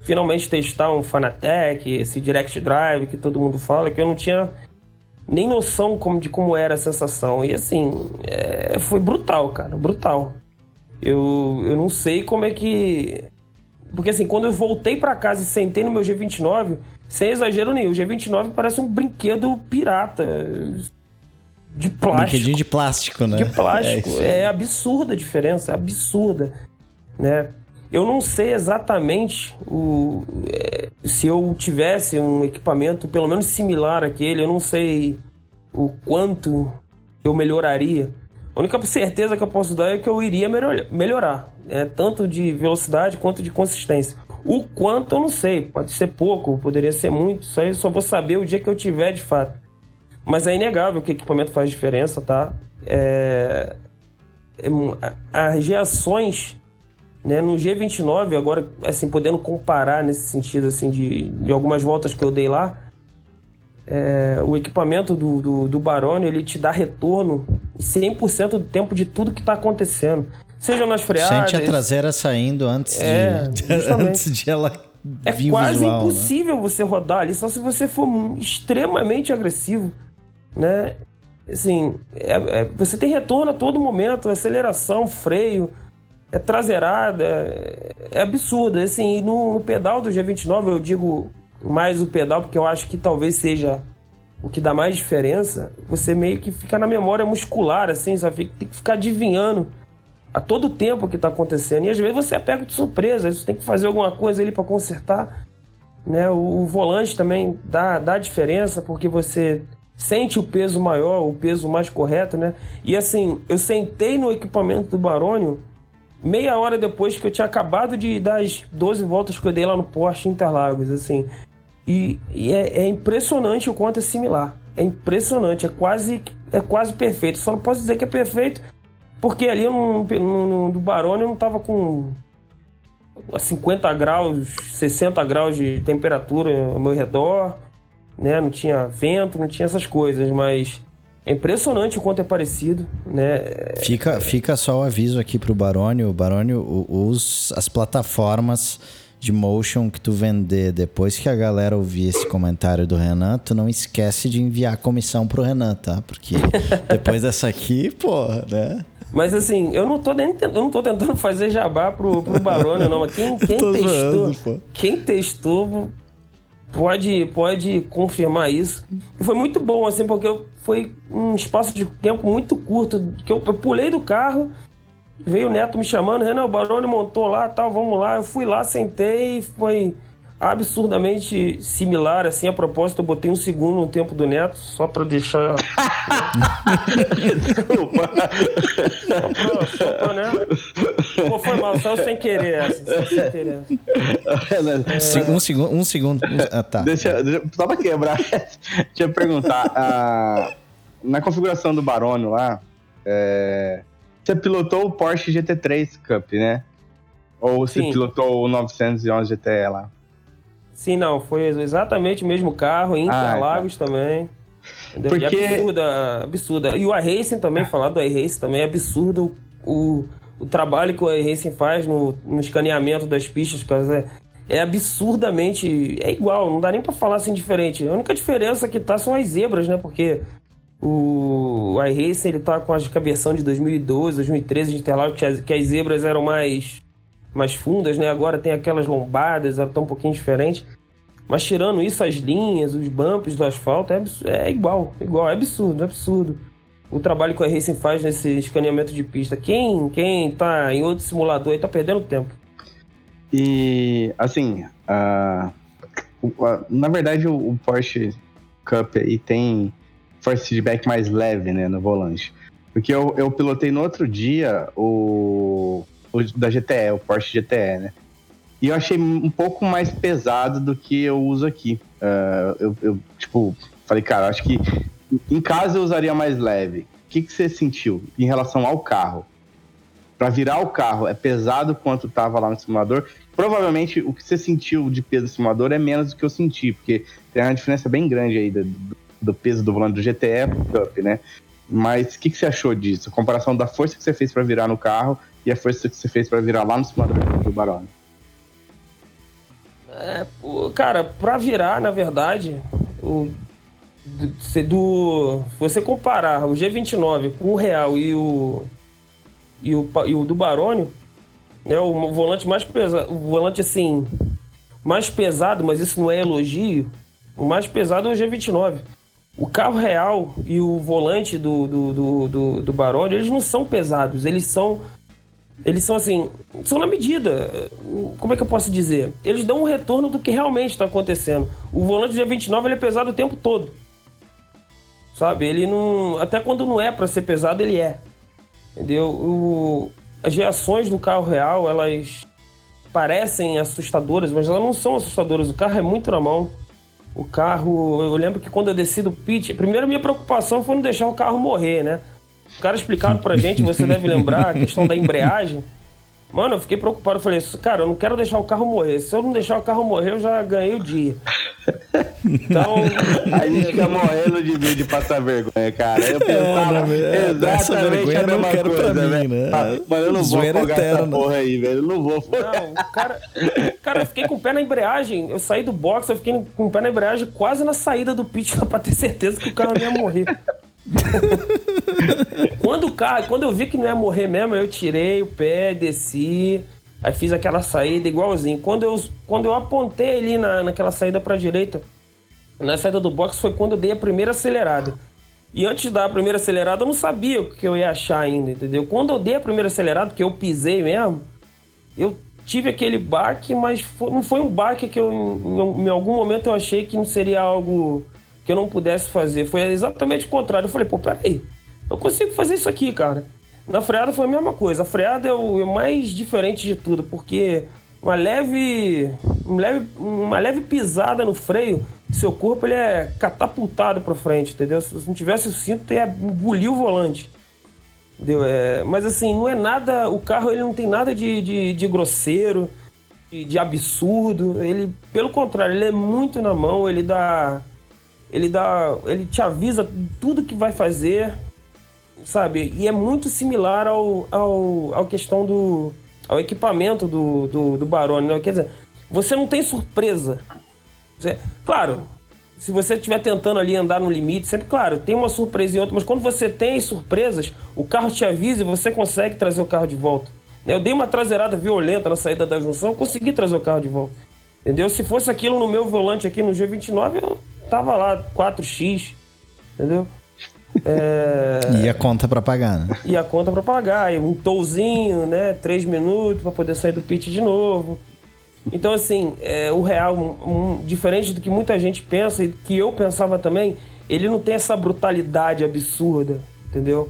finalmente testar um Fanatec, esse Direct Drive que todo mundo fala, que eu não tinha nem noção como, de como era a sensação. E assim, é, foi brutal, cara, brutal. Eu, eu não sei como é que. Porque assim, quando eu voltei para casa e sentei no meu G29, sem exagero nenhum, o G29 parece um brinquedo pirata de plástico. de plástico, né? De plástico. É, é absurda a diferença, é absurda, né? Eu não sei exatamente o, é, se eu tivesse um equipamento pelo menos similar àquele, eu não sei o quanto eu melhoraria. A única certeza que eu posso dar é que eu iria melhorar, né? tanto de velocidade quanto de consistência. O quanto eu não sei, pode ser pouco, poderia ser muito, isso aí eu só vou saber o dia que eu tiver de fato. Mas é inegável que o equipamento faz diferença, tá? É, é as reações né, no G29, agora, assim, podendo comparar nesse sentido, assim, de, de algumas voltas que eu dei lá, é, o equipamento do, do, do Barone, ele te dá retorno 100% do tempo de tudo que está acontecendo. Seja nas freadas... Sente a traseira saindo antes, é, de, antes de ela É quase visual, né? impossível né? você rodar ali, só se você for extremamente agressivo, né? Assim, é, é, você tem retorno a todo momento, aceleração, freio, é traseirada, é, é absurdo. Assim, no, no, pedal do G29, eu digo mais o pedal, porque eu acho que talvez seja o que dá mais diferença. Você meio que fica na memória muscular, assim, só fica, tem que ficar adivinhando a todo tempo o que está acontecendo. E às vezes você é pego de surpresa, você tem que fazer alguma coisa ali para consertar. Né? O, o, volante também dá, dá diferença, porque você sente o peso maior, o peso mais correto, né? E assim, eu sentei no equipamento do Barônio meia hora depois que eu tinha acabado de dar as 12 voltas que eu dei lá no Porsche Interlagos, assim. E, e é, é, impressionante o quanto é similar. É impressionante, é quase, é quase perfeito. Só não posso dizer que é perfeito, porque ali no, no, no do Barone eu não tava com 50 graus, 60 graus de temperatura ao meu redor, né? Não tinha vento, não tinha essas coisas, mas é impressionante o quanto é parecido, né? Fica, fica só o aviso aqui pro Barone. O Barone, os, as plataformas de motion que tu vender depois que a galera ouvir esse comentário do Renan, tu não esquece de enviar a comissão pro Renan, tá? Porque depois dessa aqui, pô, né? Mas assim, eu não tô nem eu não tô tentando fazer jabá pro, pro Barone, não. Mas quem, quem testou, zoando, quem testou pode, pode confirmar isso. E foi muito bom, assim, porque foi um espaço de tempo muito curto, que eu, eu pulei do carro, veio o Neto me chamando, Renan, o Barone montou lá, tal, vamos lá. Eu fui lá, sentei, foi absurdamente similar, assim, a propósito, eu botei um segundo no tempo do Neto, só para deixar... Desculpa. só pra, só pra, né? Pô, foi mal, só sem querer só sem querer. É... Um segundo, um segundo, ah, tá. Deixa, deixa, só pra quebrar, deixa eu perguntar, ah, na configuração do Barone lá, é, você pilotou o Porsche GT3 Cup, né? Ou você Sim. pilotou o 911 GTE lá? Sim, não, foi exatamente o mesmo carro, em ah, Interlagos ah, tá. também. Porque... E absurda, absurda. E o iRacing também, falar do iRacing também é absurdo o, o trabalho que o iRacing faz no, no escaneamento das pistas, cara, é, é absurdamente. É igual, não dá nem para falar assim diferente. A única diferença que tá são as zebras, né? Porque o, o iRacing ele tá com a cabeção de 2012, 2013 de Interlagos, que as, que as zebras eram mais mais fundas, né? Agora tem aquelas lombadas, estão um pouquinho diferentes. Mas tirando isso, as linhas, os bumps do asfalto, é, é igual, igual, é absurdo, é absurdo. O trabalho que a Racing faz nesse escaneamento de pista. Quem, quem tá em outro simulador aí tá perdendo tempo. E, assim, uh, uh, na verdade o, o, Porsche Cup aí tem force feedback mais leve, né, no volante. Porque eu, eu pilotei no outro dia o o da GTE, o Porsche GTE, né? E eu achei um pouco mais pesado do que eu uso aqui. Uh, eu, eu, tipo, falei, cara, acho que em casa eu usaria mais leve. O que, que você sentiu em relação ao carro? Para virar o carro, é pesado quanto tava lá no simulador? Provavelmente o que você sentiu de peso do simulador é menos do que eu senti, porque tem uma diferença bem grande aí do, do peso do volante do GTE pro Cup, né? Mas o que, que você achou disso? A comparação da força que você fez para virar no carro e a força que você fez para virar lá no simulador do Barone? É, cara, para virar, na verdade, o, do, do, você comparar o G29 com o Real e o, e o, e o do Barônio, né, o volante mais pesado, o volante assim, mais pesado, mas isso não é elogio, o mais pesado é o G29. O carro real e o volante do, do, do, do, do Barone, eles não são pesados, eles são eles são assim, são na medida. Como é que eu posso dizer? Eles dão um retorno do que realmente está acontecendo. O volante dia 29 ele é pesado o tempo todo. Sabe? Ele não. Até quando não é para ser pesado, ele é. Entendeu? O, as reações do carro real, elas parecem assustadoras, mas elas não são assustadoras. O carro é muito na mão. O carro, eu lembro que quando eu desci do pit, primeiro minha preocupação foi não deixar o carro morrer, né? Os caras explicaram pra gente, você deve lembrar, a questão da embreagem. Mano, eu fiquei preocupado. Eu falei, cara, eu não quero deixar o carro morrer. Se eu não deixar o carro morrer, eu já ganhei o dia. Então. a gente fica morrendo de medo de passar vergonha, cara. Eu pensava é, exatamente a mesma coisa, mim, né? Ah, mas eu não vou afogar essa porra aí, velho. Eu não vou. Não, cara, cara, eu fiquei com o pé na embreagem. Eu saí do box, eu fiquei com o pé na embreagem quase na saída do pit pra ter certeza que o carro ia morrer. quando o carro, quando eu vi que não ia morrer mesmo, eu tirei o pé, desci, aí fiz aquela saída igualzinho. Quando eu, quando eu apontei ali na, naquela saída para direita, na saída do box foi quando eu dei a primeira acelerada. E antes de dar a primeira acelerada, eu não sabia o que eu ia achar ainda, entendeu? Quando eu dei a primeira acelerada, que eu pisei mesmo, eu tive aquele baque, mas foi, não foi um baque que eu, em, em algum momento eu achei que não seria algo que eu não pudesse fazer. Foi exatamente o contrário. Eu falei, pô, peraí, eu consigo fazer isso aqui, cara. Na freada foi a mesma coisa. A freada é o, é mais diferente de tudo, porque uma leve, uma leve, uma leve pisada no freio, seu corpo ele é catapultado para frente, entendeu? Se não tivesse o cinto, ia engolir o volante. Entendeu? É, mas assim, não é nada. O carro ele não tem nada de, de, de grosseiro, de, de, absurdo. Ele, pelo contrário, ele é muito na mão, ele dá ele dá, ele te avisa tudo que vai fazer, sabe? E é muito similar ao, ao, ao questão do ao equipamento do, do, do Barone, né? Quer dizer, você não tem surpresa. Você, claro, se você estiver tentando ali andar no limite, sempre, claro, tem uma surpresa e outra, mas quando você tem surpresas, o carro te avisa e você consegue trazer o carro de volta. Eu dei uma traseirada violenta na saída da junção, consegui trazer o carro de volta. Entendeu? Se fosse aquilo no meu volante aqui no G29, eu tava lá 4x, entendeu? É... E a conta para pagar, né? E a conta para pagar, e um touzinho, né? Três minutos para poder sair do pit de novo. Então, assim, é, o real, um, um, diferente do que muita gente pensa e que eu pensava também, ele não tem essa brutalidade absurda, entendeu?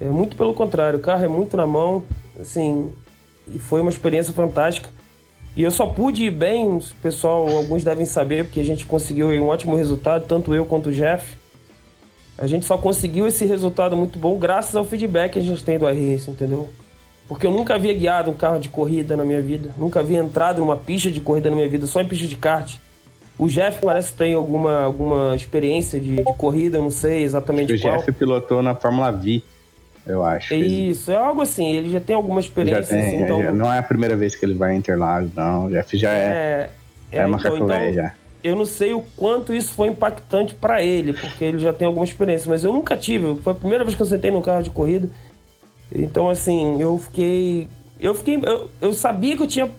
É muito pelo contrário, o carro é muito na mão, assim, e foi uma experiência fantástica. E eu só pude ir bem, pessoal, alguns devem saber, porque a gente conseguiu um ótimo resultado, tanto eu quanto o Jeff. A gente só conseguiu esse resultado muito bom graças ao feedback que a gente tem do iRace, entendeu? Porque eu nunca havia guiado um carro de corrida na minha vida, nunca havia entrado numa pista de corrida na minha vida, só em pista de kart. O Jeff parece que tem alguma, alguma experiência de, de corrida, não sei exatamente o qual. O Jeff pilotou na Fórmula V eu acho. Isso, é algo assim, ele já tem alguma experiência. Já tem, assim, então... já, não é a primeira vez que ele vai em Interlagos, não. O Jeff já é, é, é uma então, então, já. Eu não sei o quanto isso foi impactante para ele, porque ele já tem alguma experiência, mas eu nunca tive. Foi a primeira vez que eu sentei num carro de corrida. Então, assim, eu fiquei. Eu fiquei. Eu, eu sabia que eu tinha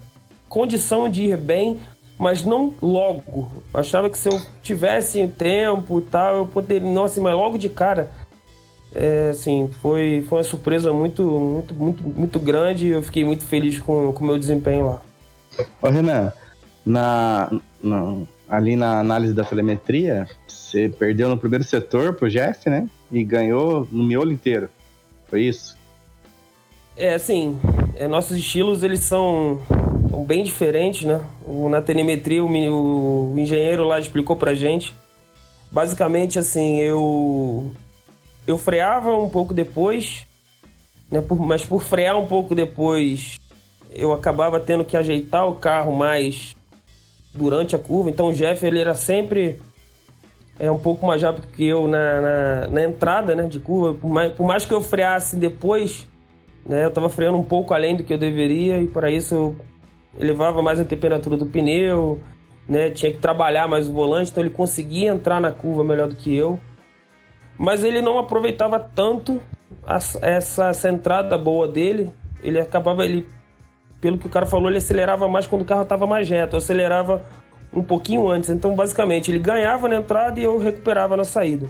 condição de ir bem, mas não logo. achava que se eu tivesse tempo e tal, eu poderia. Nossa, mas logo de cara é, assim, foi, foi uma surpresa muito, muito, muito, muito grande e eu fiquei muito feliz com o meu desempenho lá. Ô Renan, na, na, ali na análise da telemetria, você perdeu no primeiro setor pro Jeff, né? E ganhou no miolo inteiro. Foi isso? É, assim, é, nossos estilos eles são, bem diferentes, né? Na telemetria, o, o engenheiro lá explicou pra gente. Basicamente, assim, eu eu freava um pouco depois, né, por, mas por frear um pouco depois, eu acabava tendo que ajeitar o carro mais durante a curva. Então o Jeff ele era sempre é um pouco mais rápido que eu na, na, na entrada né, de curva. Por mais, por mais, que eu freasse depois, né, eu estava freando um pouco além do que eu deveria e para isso eu elevava mais a temperatura do pneu, né, tinha que trabalhar mais o volante, então ele conseguia entrar na curva melhor do que eu mas ele não aproveitava tanto a, essa, entrada boa dele. Ele acabava, ele, pelo que o cara falou, ele acelerava mais quando o carro estava mais reto. Acelerava um pouquinho antes. Então, basicamente, ele ganhava na entrada e eu recuperava na saída.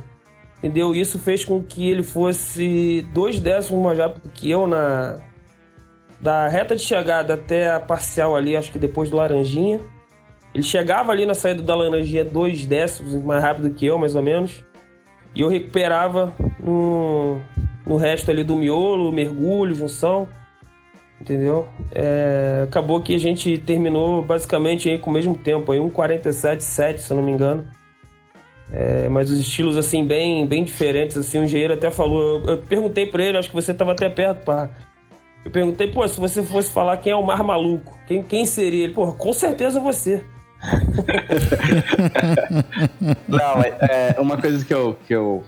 Entendeu? Isso fez com que ele fosse dois décimos mais rápido que eu na da reta de chegada até a parcial ali, acho que depois do Laranjinha. Ele chegava ali na saída da Laranjinha dois décimos mais rápido que eu, mais ou menos. E eu recuperava no, no resto ali do miolo, mergulho, junção. Entendeu? É, acabou que a gente terminou basicamente aí com o mesmo tempo, aí 1,47,7, se eu não me engano. É, mas os estilos assim bem bem diferentes assim o engenheiro até falou eu, eu perguntei para ele acho que você estava até perto pá. eu perguntei pô se você fosse falar quem é o Mar Maluco quem, quem seria ele pô com certeza você não é, uma coisa que eu, que eu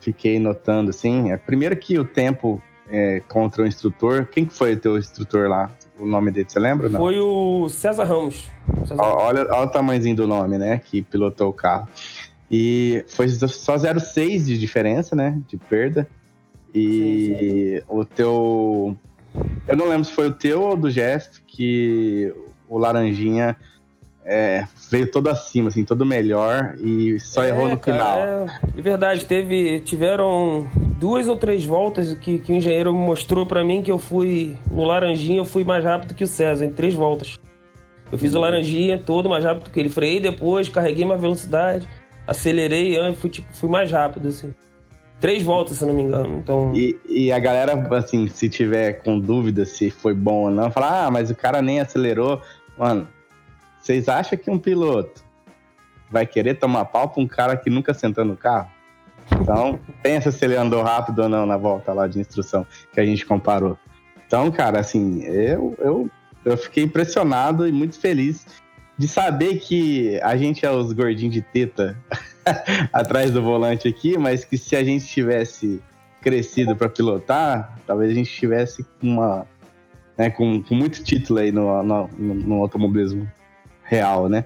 fiquei notando assim é primeiro que o tempo é, contra o instrutor quem foi o teu instrutor lá o nome dele, você lembra? Não? Foi o César Ramos. César olha, olha o tamanhozinho do nome, né? Que pilotou o carro. E foi só 0,6 de diferença, né? De perda. E sim, sim. o teu. Eu não lembro se foi o teu ou do Jeff que o Laranjinha é, veio todo acima, assim, todo melhor e só é, errou no cara, final. É, verdade, teve, tiveram duas ou três voltas que, que o engenheiro mostrou para mim que eu fui no Laranjinha, eu fui mais rápido que o César, em três voltas. Eu fiz o Laranjinha todo mais rápido que ele. Freiei depois, carreguei uma velocidade, acelerei e fui, tipo, fui mais rápido, assim. Três voltas, se não me engano. Então... E, e a galera, assim, se tiver com dúvida se foi bom ou não, fala, ah, mas o cara nem acelerou. Mano, vocês acham que um piloto vai querer tomar pau pra um cara que nunca sentou no carro? Então, pensa se ele andou rápido ou não na volta lá de instrução que a gente comparou. Então, cara, assim, eu, eu, eu fiquei impressionado e muito feliz de saber que a gente é os gordinhos de teta atrás do volante aqui, mas que se a gente tivesse crescido para pilotar, talvez a gente tivesse uma, né, com, com muito título aí no, no, no automobilismo real, né?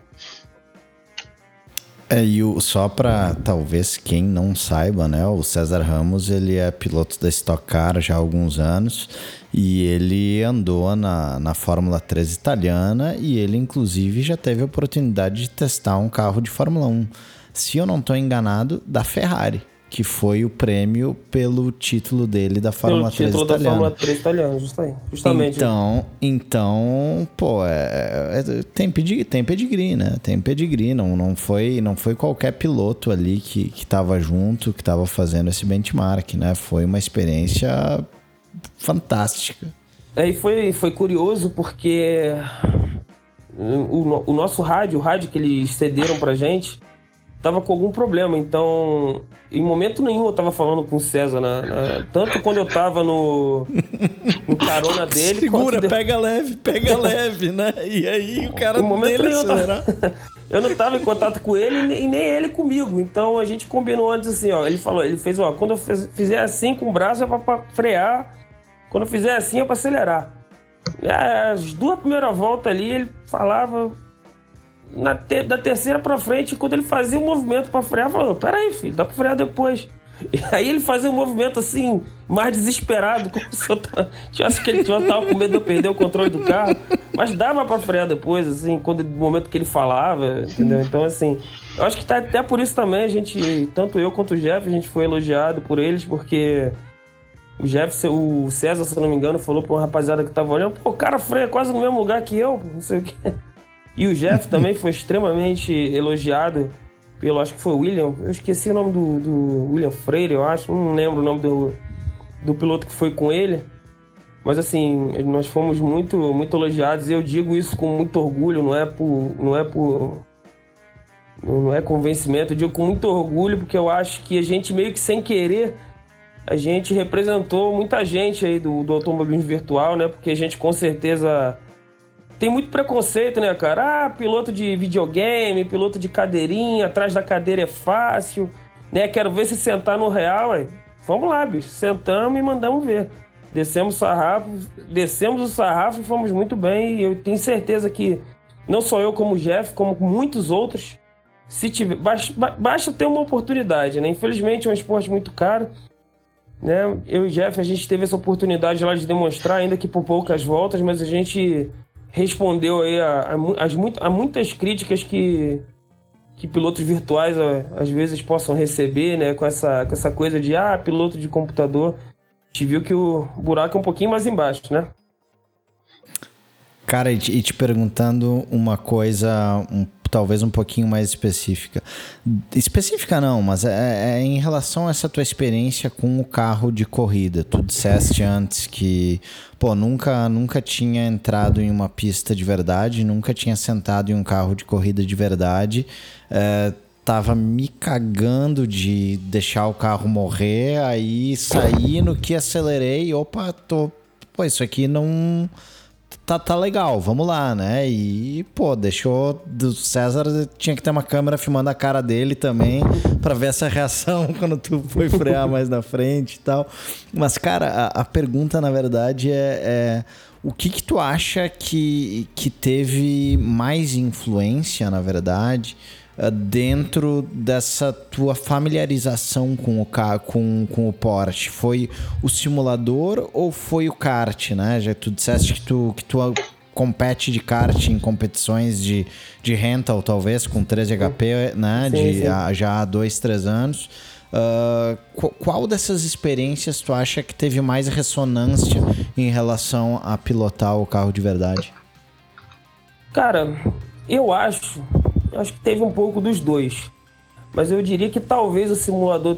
É, e o, só para talvez quem não saiba, né? O César Ramos ele é piloto da Stock Car já há alguns anos e ele andou na, na Fórmula 3 italiana e ele inclusive já teve a oportunidade de testar um carro de Fórmula 1. Se eu não estou enganado, da Ferrari que foi o prêmio pelo título dele da Fórmula pelo 3 título italiana. da Fórmula 3 italiana, justamente. Então, então pô, é, é, tem, pedigree, tem pedigree, né? Tem pedigree, não, não, foi, não foi qualquer piloto ali que, que tava junto, que tava fazendo esse benchmark, né? Foi uma experiência fantástica. É, e foi, foi curioso porque o, o nosso rádio, o rádio que eles cederam pra gente, tava com algum problema. Então, em momento nenhum eu tava falando com o César. Na, na, tanto quando eu tava no, no carona dele. Segura, pega leve, pega leve, né? E aí o cara em momento nenhum eu, tava, eu não tava em contato com ele e nem ele comigo. Então a gente combinou antes assim, ó. Ele falou, ele fez, ó, quando eu fizer assim com o braço é pra, pra frear. Quando eu fizer assim é pra acelerar. E as duas primeiras voltas ali, ele falava, na te, da terceira pra frente, quando ele fazia um movimento pra frear, falou: Peraí, filho, dá pra frear depois. E aí ele fazia um movimento assim, mais desesperado, como se eu tivesse que ele tava com medo de eu perder o controle do carro. Mas dava pra frear depois, assim, quando, no momento que ele falava, entendeu? Então, assim, eu acho que tá até por isso também a gente, tanto eu quanto o Jeff, a gente foi elogiado por eles, porque o Jeff, o César, se não me engano, falou pra uma rapaziada que tava olhando, pô, o cara freia quase no mesmo lugar que eu, não sei o quê. E o Jeff também foi extremamente elogiado pelo, acho que foi William, eu esqueci o nome do, do William Freire, eu acho, não lembro o nome do, do piloto que foi com ele. Mas assim, nós fomos muito, muito elogiados eu digo isso com muito orgulho, não é por. não é por. não é convencimento, eu digo com muito orgulho, porque eu acho que a gente meio que sem querer, a gente representou muita gente aí do, do automobilismo virtual, né? Porque a gente com certeza tem muito preconceito, né, cara? Ah, piloto de videogame, piloto de cadeirinha, atrás da cadeira é fácil, né? Quero ver se sentar no real, aí. Vamos lá, bicho. Sentamos e mandamos ver. Descemos o sarrafo, descemos o sarrafo e fomos muito bem. E eu tenho certeza que não só eu como o Jeff, como muitos outros, se tiver, basta, basta ter uma oportunidade, né? Infelizmente é um esporte muito caro. Né? Eu e o Jeff, a gente teve essa oportunidade lá de demonstrar, ainda que por poucas voltas, mas a gente respondeu aí a, a, as, a muitas críticas que, que pilotos virtuais às vezes possam receber, né? Com essa, com essa coisa de, ah, piloto de computador. A gente viu que o buraco é um pouquinho mais embaixo, né? Cara, e e te perguntando uma coisa um talvez um pouquinho mais específica. Específica não, mas é, é, em relação a essa tua experiência com o carro de corrida. Tu disseste antes que, pô, nunca, nunca tinha entrado em uma pista de verdade, nunca tinha sentado em um carro de corrida de verdade. É, tava me cagando de deixar o carro morrer, aí saí no que acelerei, opa, tô. Pô, isso aqui não. Tá, tá legal, vamos lá, né? E, pô, deixou. Do César tinha que ter uma câmera filmando a cara dele também, para ver essa reação quando tu foi frear mais na frente e tal. Mas, cara, a, a pergunta, na verdade, é, é o que, que tu acha que, que teve mais influência, na verdade? Eh, dentro dessa tua familiarização com o, com, com o Porsche? Foi o simulador ou foi o kart, né? Já tu disseste que tu, que tu compete de kart em competições de, de rental, talvez, com 13 HP, né? Sim, de, sim. A, já há dois, três anos. Uh, qual dessas experiências tu acha que teve mais ressonância em relação a pilotar o carro de verdade? Cara, eu acho acho que teve um pouco dos dois. Mas eu diria que talvez o simulador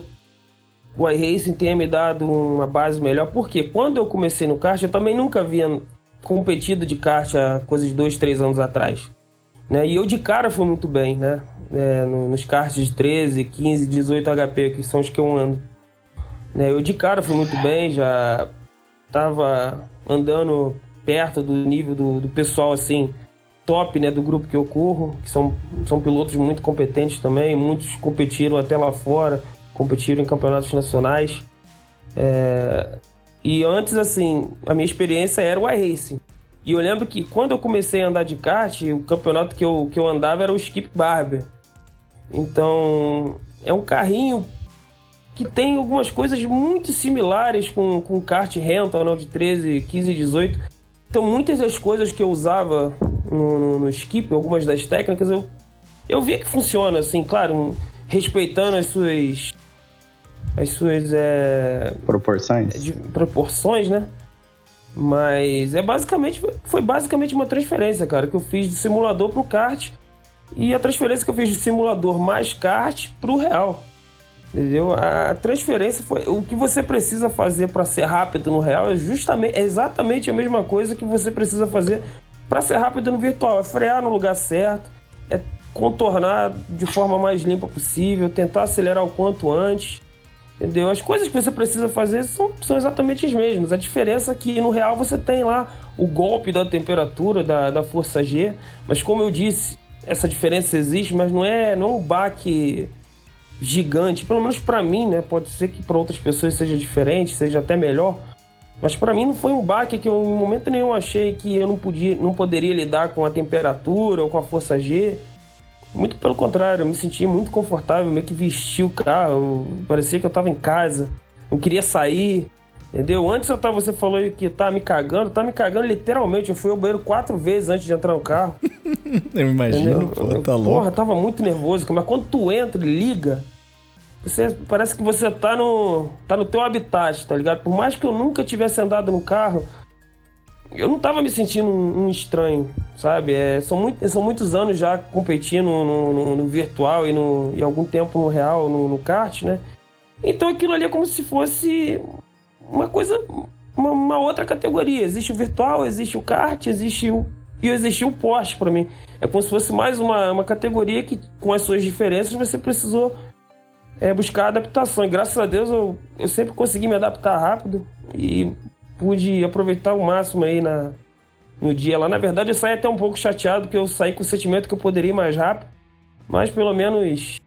o iRacing tenha me dado uma base melhor, porque quando eu comecei no kart, eu também nunca havia competido de kart há coisas de dois, três anos atrás. Né? E eu de cara fui muito bem, né? É, nos karts de 13, 15, 18 HP, que são os que eu ando. Né? Eu de cara fui muito bem, já estava andando perto do nível do, do pessoal assim top né, do grupo que eu corro, que são, são pilotos muito competentes também, muitos competiram até lá fora, competiram em campeonatos nacionais. É... E antes, assim, a minha experiência era o iRacing. E eu lembro que quando eu comecei a andar de kart, o campeonato que eu, que eu andava era o Skip Barber. Então, é um carrinho que tem algumas coisas muito similares com, com kart rental, não, de 13, 15, 18. Então, muitas das coisas que eu usava no, no, no skip, algumas das técnicas, eu, eu vi que funciona, assim, claro, respeitando as suas. as suas. É, proporções? De, proporções, né? Mas é basicamente. Foi basicamente uma transferência, cara, que eu fiz de simulador pro kart. E a transferência que eu fiz de simulador mais kart pro real. Entendeu? A transferência foi. O que você precisa fazer para ser rápido no real é justamente é exatamente a mesma coisa que você precisa fazer para ser rápido no virtual, é frear no lugar certo, é contornar de forma mais limpa possível, tentar acelerar o quanto antes. Entendeu? As coisas que você precisa fazer são, são exatamente as mesmas. A diferença é que no real você tem lá o golpe da temperatura, da, da força G, mas como eu disse, essa diferença existe, mas não é, não é um baque gigante, pelo menos para mim, né? Pode ser que para outras pessoas seja diferente, seja até melhor, mas para mim não foi um baque que eu em momento nenhum achei que eu não podia, não poderia lidar com a temperatura ou com a força G. Muito pelo contrário, eu me senti muito confortável, meio que vesti o carro, parecia que eu estava em casa, eu queria sair, entendeu? Antes eu tava, você falou que tá me cagando, tá me cagando literalmente, eu fui ao banheiro quatro vezes antes de entrar no carro. eu imagino, pô, tá louco. Porra, tava muito nervoso, mas quando tu entra e liga, você, parece que você tá no, tá no teu habitat, tá ligado? Por mais que eu nunca tivesse andado no carro, eu não tava me sentindo um, um estranho, sabe? É, são, muito, são muitos anos já competindo no, no, no virtual e, no, e algum tempo no real, no, no kart, né? Então aquilo ali é como se fosse uma coisa, uma, uma, outra categoria. Existe o virtual, existe o kart, existe o. E existe o Porsche para mim. É como se fosse mais uma, uma categoria que, com as suas diferenças, você precisou é, buscar adaptação. E graças a Deus eu, eu sempre consegui me adaptar rápido e pude aproveitar o máximo aí na, no dia lá. Na verdade, eu saí até um pouco chateado, porque eu saí com o sentimento que eu poderia ir mais rápido, mas pelo menos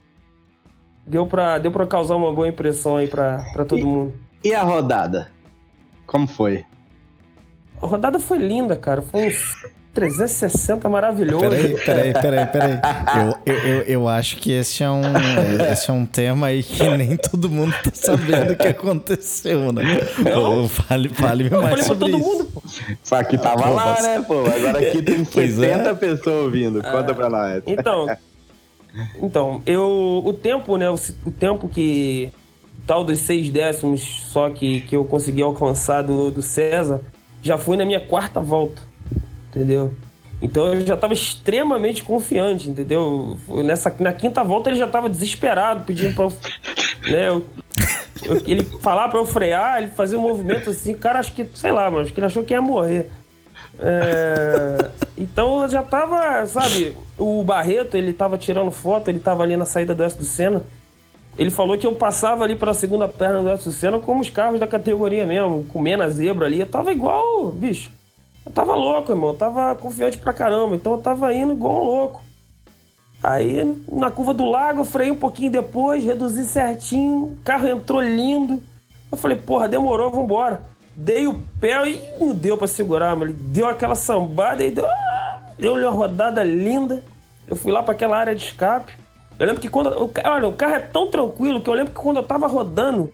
deu para deu pra causar uma boa impressão aí para todo e, mundo. E a rodada? Como foi? A rodada foi linda, cara. Foi uns 360 maravilhoso. Peraí, peraí, peraí, peraí. Eu, eu, eu, eu, acho que esse é, um, esse é um tema aí que nem todo mundo tá sabendo o que aconteceu, né? Pô, fale, fale eu mais sobre isso. Mundo, Só que tava pô, lá, né, pô? Agora aqui tem 60 é. pessoas ouvindo. Conta pra nós. Então, então eu, o tempo, né? O, o tempo que tal dos seis décimos só que, que eu consegui alcançar do, do César já foi na minha quarta volta entendeu? Então eu já estava extremamente confiante, entendeu? Nessa, na quinta volta ele já estava desesperado, pedindo para né, eu, eu, ele falar para eu frear, ele fazer um movimento assim, cara, acho que, sei lá, mas acho que ele achou que ia morrer. É, então eu já estava, sabe, o Barreto, ele tava tirando foto, ele tava ali na saída do S do Senna. Ele falou que eu passava ali para a segunda perna do S do Senna como os carros da categoria mesmo, comendo a zebra ali. Eu tava igual, bicho. Eu tava louco, irmão. Eu tava confiante pra caramba. Então eu tava indo igual um louco. Aí na curva do lago, eu freiei um pouquinho depois, reduzi certinho, o carro entrou lindo. Eu falei, porra, demorou, vambora. Dei o pé e não deu para segurar, mas ele deu aquela sambada e deu, ah, deu uma rodada linda. Eu fui lá para aquela área de escape. Eu lembro que quando. Olha, o carro é tão tranquilo que eu lembro que quando eu tava rodando,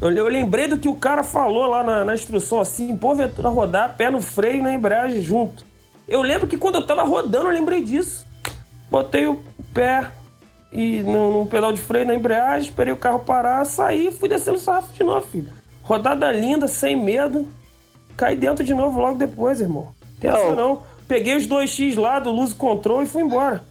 eu lembrei do que o cara falou lá na, na instrução, assim, porventura rodar, pé no freio e na embreagem junto. Eu lembro que quando eu tava rodando, eu lembrei disso. Botei o pé e no, no pedal de freio na embreagem, esperei o carro parar, saí e fui descendo o sarrafo de novo, filho. Rodada linda, sem medo. Caí dentro de novo logo depois, irmão. Tem essa não. Peguei os dois X lá do Luz Control e fui embora.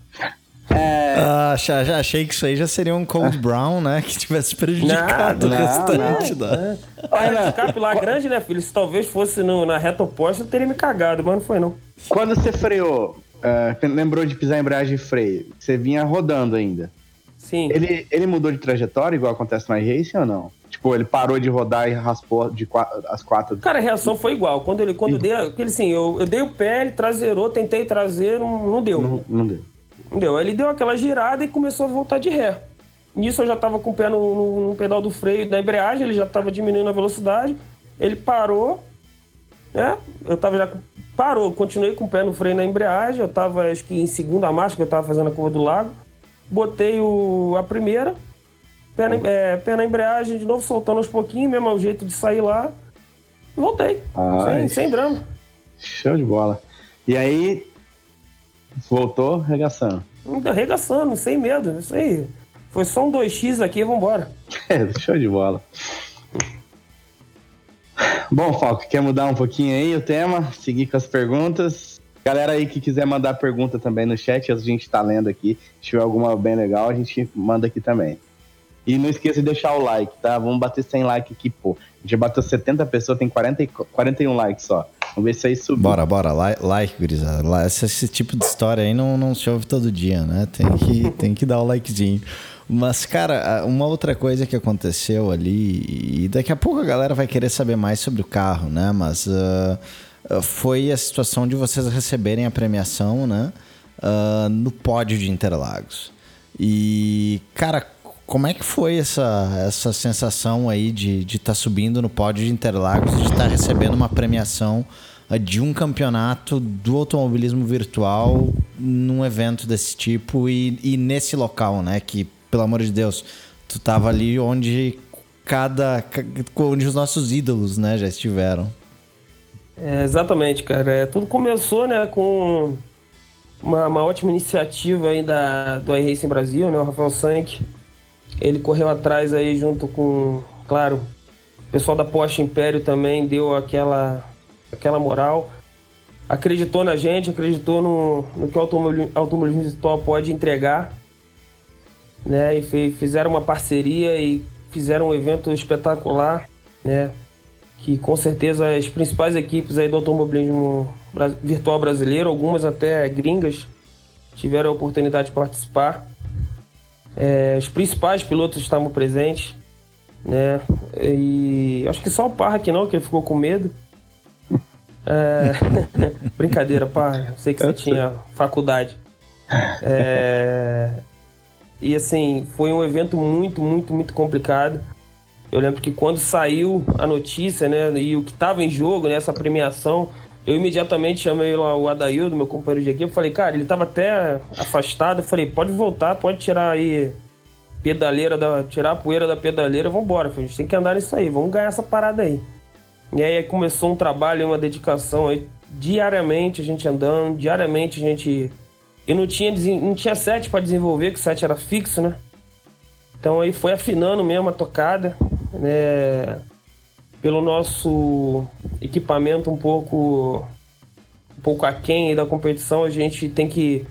É... Ah, já, já, achei que isso aí já seria um Cold Brown, né? Que tivesse prejudicado não, o restante não, da. Não. Olha, escape lá grande, né, filho? Se talvez fosse no, na reta oposta, eu teria me cagado, mas não foi, não. Quando você freou, uh, lembrou de pisar em embreagem e freio, você vinha rodando ainda. Sim. Ele, ele mudou de trajetória, igual acontece no iRacing ou não? Tipo, ele parou de rodar e raspou de quatro, as quatro. Cara, a reação foi igual. Quando ele, quando deu, ele assim, eu, eu dei o pé, ele traseirou, tentei trazer, não, não deu. Não, não deu. Não deu. Aí ele deu aquela girada e começou a voltar de ré. Nisso eu já tava com o pé no, no, no pedal do freio da embreagem, ele já tava diminuindo a velocidade. Ele parou, né? Eu tava já. Parou, continuei com o pé no freio na embreagem. Eu tava, acho que em segunda marcha, que eu tava fazendo a curva do lago. Botei o, a primeira, pé na, é, pé na embreagem, de novo soltando aos pouquinhos, mesmo ao jeito de sair lá. Voltei. Sem, sem drama. Show de bola. E aí, voltou arregaçando. Arregaçando, sem medo. Isso aí. Foi só um 2x aqui vambora. É, show de bola. Bom, Falco, quer mudar um pouquinho aí o tema? Seguir com as perguntas. Galera aí que quiser mandar pergunta também no chat, a gente tá lendo aqui. Se tiver alguma bem legal, a gente manda aqui também. E não esqueça de deixar o like, tá? Vamos bater 100 likes aqui, pô. A gente bateu 70 pessoas, tem 40, 41 likes só. Vamos ver se aí subiu. Bora, bora. Like, like gurizada. Esse, esse tipo de história aí não, não se ouve todo dia, né? Tem que, tem que dar o likezinho. Mas, cara, uma outra coisa que aconteceu ali, e daqui a pouco a galera vai querer saber mais sobre o carro, né? Mas uh, foi a situação de vocês receberem a premiação, né? Uh, no pódio de Interlagos. E, cara, como é que foi essa, essa sensação aí de estar tá subindo no pódio de Interlagos, de estar tá recebendo uma premiação uh, de um campeonato do automobilismo virtual num evento desse tipo e, e nesse local, né? Que, pelo amor de Deus, tu tava ali onde cada. onde os nossos ídolos, né, já estiveram. É, exatamente, cara. É, tudo começou, né, com uma, uma ótima iniciativa aí da, do iRacing Brasil, né, o Rafael Sank ele correu atrás aí junto com, claro, o pessoal da Porsche Império também deu aquela, aquela moral. Acreditou na gente, acreditou no, no que o automobilismo digital pode entregar. Né? E fizeram uma parceria e fizeram um evento espetacular, né? Que com certeza as principais equipes aí do automobilismo virtual brasileiro, algumas até gringas, tiveram a oportunidade de participar. É, os principais pilotos estavam presentes, né? E acho que só o Parra que não, que ele ficou com medo. É... Brincadeira, Parra. Sei que você tinha faculdade. É... E assim, foi um evento muito, muito, muito complicado. Eu lembro que quando saiu a notícia, né, e o que estava em jogo nessa né, premiação, eu imediatamente chamei lá o Adaildo, meu companheiro de equipe, falei, cara, ele tava até afastado, eu falei, pode voltar, pode tirar aí pedaleira da. tirar a poeira da pedaleira, vambora, a gente tem que andar nisso aí, vamos ganhar essa parada aí. E aí começou um trabalho, uma dedicação aí, diariamente a gente andando, diariamente a gente. Eu não tinha, não tinha set para desenvolver, que o set era fixo, né? Então aí foi afinando mesmo a tocada, né? Pelo nosso equipamento um pouco um pouco aquém da competição, a gente tem que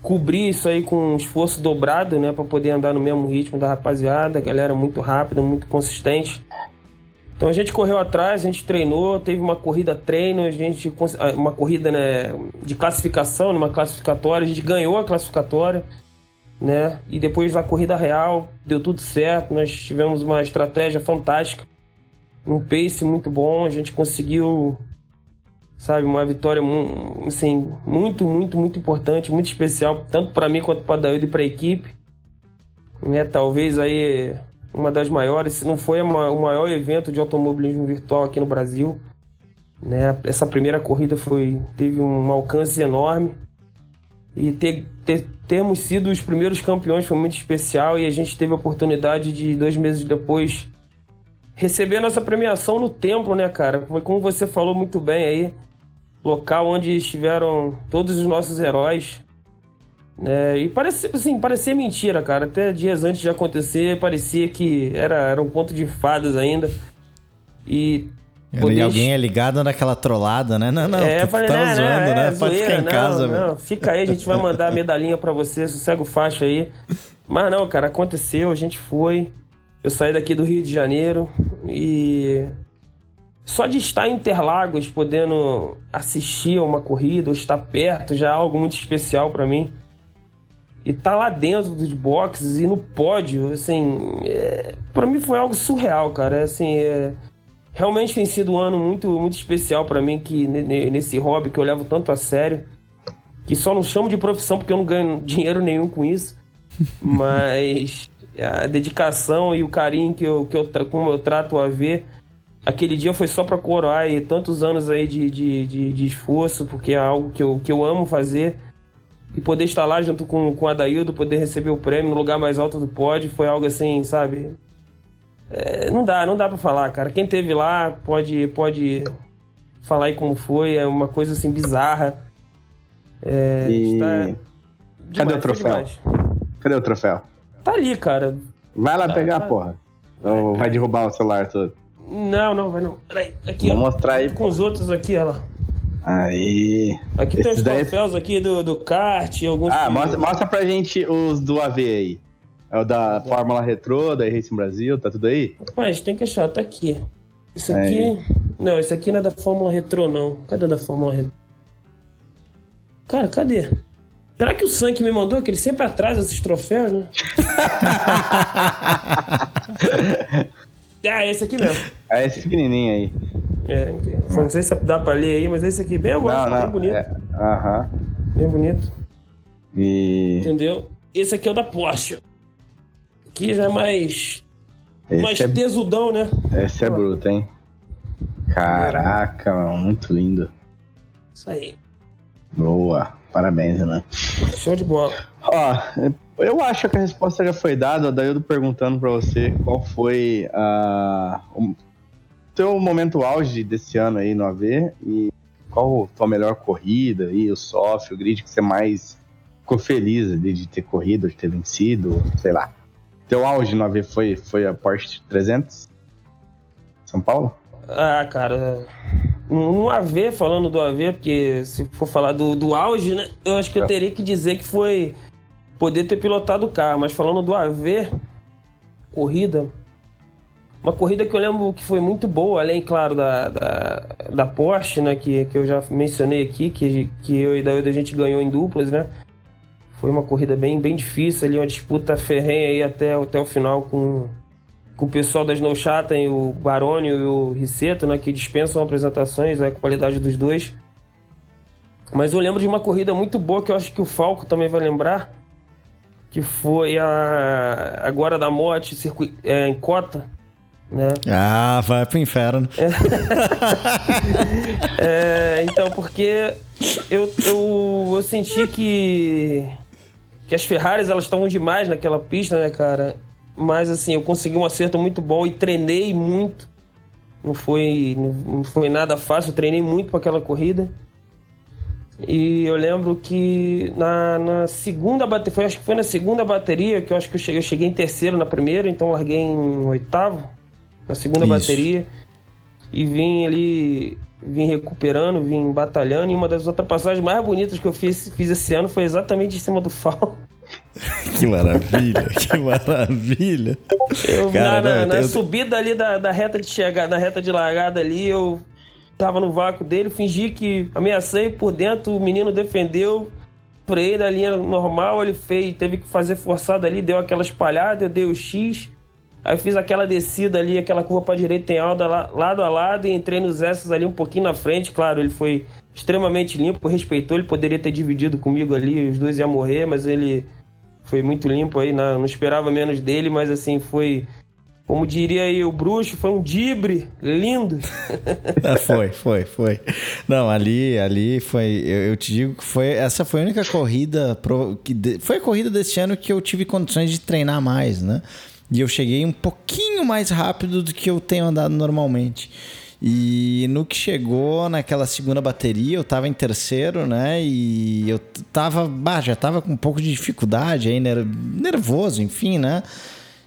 cobrir isso aí com um esforço dobrado, né, para poder andar no mesmo ritmo da rapaziada, a galera muito rápida, muito consistente. Então a gente correu atrás, a gente treinou, teve uma corrida treino, a gente ah, uma corrida né, de classificação, numa classificatória, a gente ganhou a classificatória, né? E depois da corrida real, deu tudo certo, nós tivemos uma estratégia fantástica, um pace muito bom, a gente conseguiu sabe, uma vitória assim, muito, muito, muito importante, muito especial, tanto para mim quanto para Daído e para a equipe. Né? Talvez aí uma das maiores, se não foi uma, o maior evento de automobilismo virtual aqui no Brasil. Né? Essa primeira corrida foi teve um alcance enorme e ter, ter, termos sido os primeiros campeões foi muito especial e a gente teve a oportunidade de dois meses depois receber a nossa premiação no templo, né, cara? Foi como você falou muito bem aí, local onde estiveram todos os nossos heróis. É, e parecia, assim, parecia mentira, cara. Até dias antes de acontecer, parecia que era, era um conto de fadas ainda. E. Poder... alguém é ligado naquela trollada, né? Não, não, é, tu falei, tá não, zoando, né? É, Pode zoeira, ficar em não, casa, não, Fica aí, a gente vai mandar a medalhinha para você, sossega o faixa aí. Mas não, cara, aconteceu, a gente foi. Eu saí daqui do Rio de Janeiro e só de estar em Interlagos, podendo assistir a uma corrida, ou estar perto, já é algo muito especial para mim. E tá lá dentro dos boxes e no pódio, assim, é, para mim foi algo surreal, cara. Assim, é, realmente tem sido um ano muito, muito especial para mim que nesse hobby que eu levo tanto a sério, que só não chamo de profissão porque eu não ganho dinheiro nenhum com isso, mas a dedicação e o carinho que eu, que eu como eu trato a ver aquele dia foi só para coroar e tantos anos aí de, de, de, de, esforço, porque é algo que eu, que eu amo fazer. E poder estar lá junto com, com a Daildo, poder receber o prêmio no lugar mais alto do pódio, foi algo assim, sabe? É, não dá, não dá para falar, cara. Quem teve lá pode, pode falar aí como foi, é uma coisa assim bizarra. É, e... Demais, Cadê o troféu? Cadê o troféu? Tá ali, cara. Vai lá tá, pegar tá... a porra. Ou vai derrubar o celular todo? Não, não, vai não. Peraí, aqui. Vou ó, mostrar aí. Com os outros aqui, olha lá. Aí. Aqui tem os daí... troféus aqui do, do kart, alguns. Ah, mostra, mostra pra gente os do AV aí. É o da Fórmula Retro, da Racing Brasil, tá tudo aí? Mas tem que achar, tá aqui. Isso aqui. Aí. Não, esse aqui não é da Fórmula Retro, não. Cadê da Fórmula Retro? Cara, cadê? Será que o Sank me mandou? Que ele sempre atrasa esses troféus, né? Ah, esse aqui mesmo. É esse pequenininho aí. É, não sei se dá pra ler aí, mas esse aqui bem agora, bem bonito. É, aham. É, bem bonito. E... Entendeu? Esse aqui é o da Porsche. Aqui já é mais... Esse mais é... tesudão, né? Esse é bruto, hein? Caraca, mano, muito lindo. Isso aí. Boa. Parabéns, né? Show de bola. Ó, eu acho que a resposta já foi dada, daí eu tô perguntando para você qual foi uh, o teu momento auge desse ano aí no AV e qual a tua melhor corrida aí, o soft, o grid que você mais ficou feliz ali de ter corrido, de ter vencido, sei lá. Teu auge no AV foi, foi a Porsche 300? São Paulo? Ah, cara, no AV, falando do AV, porque se for falar do, do auge, né, eu acho que eu é. teria que dizer que foi poder ter pilotado o carro, mas falando do AV, corrida, uma corrida que eu lembro que foi muito boa, além, claro, da, da, da Porsche, né, que, que eu já mencionei aqui, que, que eu e Daída a gente ganhou em duplas, né, foi uma corrida bem, bem difícil ali, uma disputa ferrenha aí até, até o final com o pessoal da Snow Chatham, o Baroni e o Risseto, né, que dispensam apresentações, né, com a qualidade dos dois. Mas eu lembro de uma corrida muito boa que eu acho que o Falco também vai lembrar, que foi a agora da morte circuito, é, em Cota, né? Ah, vai pro inferno. É, é, então, porque eu, eu, eu senti que, que as Ferraris elas estavam demais naquela pista, né, cara? Mas assim, eu consegui um acerto muito bom e treinei muito. Não foi, não foi nada fácil, eu treinei muito para aquela corrida. E eu lembro que na, na segunda bateria, foi, acho que foi na segunda bateria, que eu acho que eu cheguei, eu cheguei em terceiro na primeira, então larguei em oitavo, na segunda Isso. bateria. E vim ali, vim recuperando, vim batalhando. E uma das ultrapassagens mais bonitas que eu fiz, fiz esse ano foi exatamente em cima do Fal. que maravilha, que maravilha. Eu, Cara, na, na, na eu... subida ali da, da reta de chegada, da reta de largada ali, eu tava no vácuo dele, fingi que ameacei por dentro, o menino defendeu, freiei na linha normal, ele fez, teve que fazer forçado ali, deu aquela espalhada, eu dei o X, aí fiz aquela descida ali, aquela curva para direita em alta, lado a lado, e entrei nos S ali um pouquinho na frente, claro, ele foi extremamente limpo, respeitou, ele poderia ter dividido comigo ali, os dois iam morrer, mas ele foi muito limpo aí, não, não esperava menos dele, mas assim, foi como diria aí o bruxo, foi um dibre lindo. É, foi, foi, foi. Não, ali, ali foi. Eu, eu, te digo que foi. Essa foi a única corrida. Pro, que de, foi a corrida desse ano que eu tive condições de treinar mais, né? E eu cheguei um pouquinho mais rápido do que eu tenho andado normalmente. E no que chegou naquela segunda bateria, eu tava em terceiro, né? E eu tava, bah, já tava com um pouco de dificuldade aí, nervoso, enfim, né?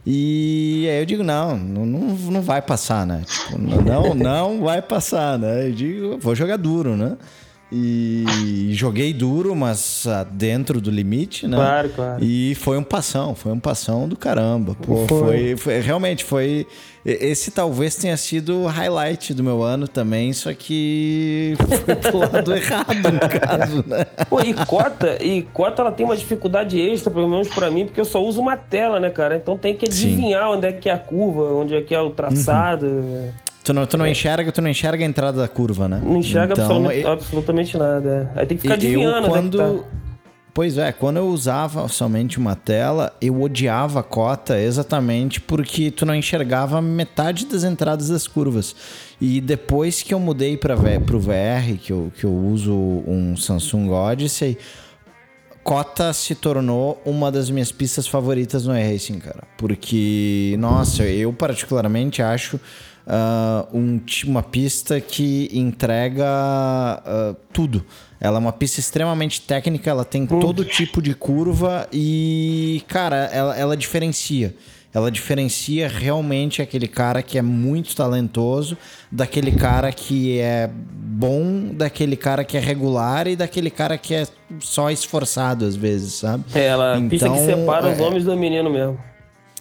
E aí eu digo, não, não, não vai passar, né? Tipo, não, não vai passar, né? Eu digo, vou jogar duro, né? E joguei duro, mas ah, dentro do limite, né? Claro, claro. E foi um passão, foi um passão do caramba. Pô, foi. Foi, foi. realmente foi. Esse talvez tenha sido o highlight do meu ano também, só que foi pro lado errado, no caso, né? Pô, e cota, e cota ela tem uma dificuldade extra, pelo menos para mim, porque eu só uso uma tela, né, cara? Então tem que adivinhar Sim. onde é que é a curva, onde é que é o traçado. Uhum. Tu não, tu não é. enxerga, tu não enxerga a entrada da curva, né? Não enxerga então, absolutamente, eu, absolutamente nada. É. Aí tem que ficar adivinhando. Eu, quando, é tá. Pois é, quando eu usava somente uma tela, eu odiava a cota exatamente porque tu não enxergava metade das entradas das curvas. E depois que eu mudei para o VR, que eu, que eu uso um Samsung Odyssey, Cota se tornou uma das minhas pistas favoritas no iRacing, cara. Porque, nossa, eu particularmente acho uh, um, uma pista que entrega uh, tudo. Ela é uma pista extremamente técnica, ela tem todo tipo de curva e, cara, ela, ela diferencia. Ela diferencia realmente aquele cara que é muito talentoso daquele cara que é bom, daquele cara que é regular e daquele cara que é só esforçado às vezes, sabe? É, ela então, pista que separa é, os homens do menino mesmo.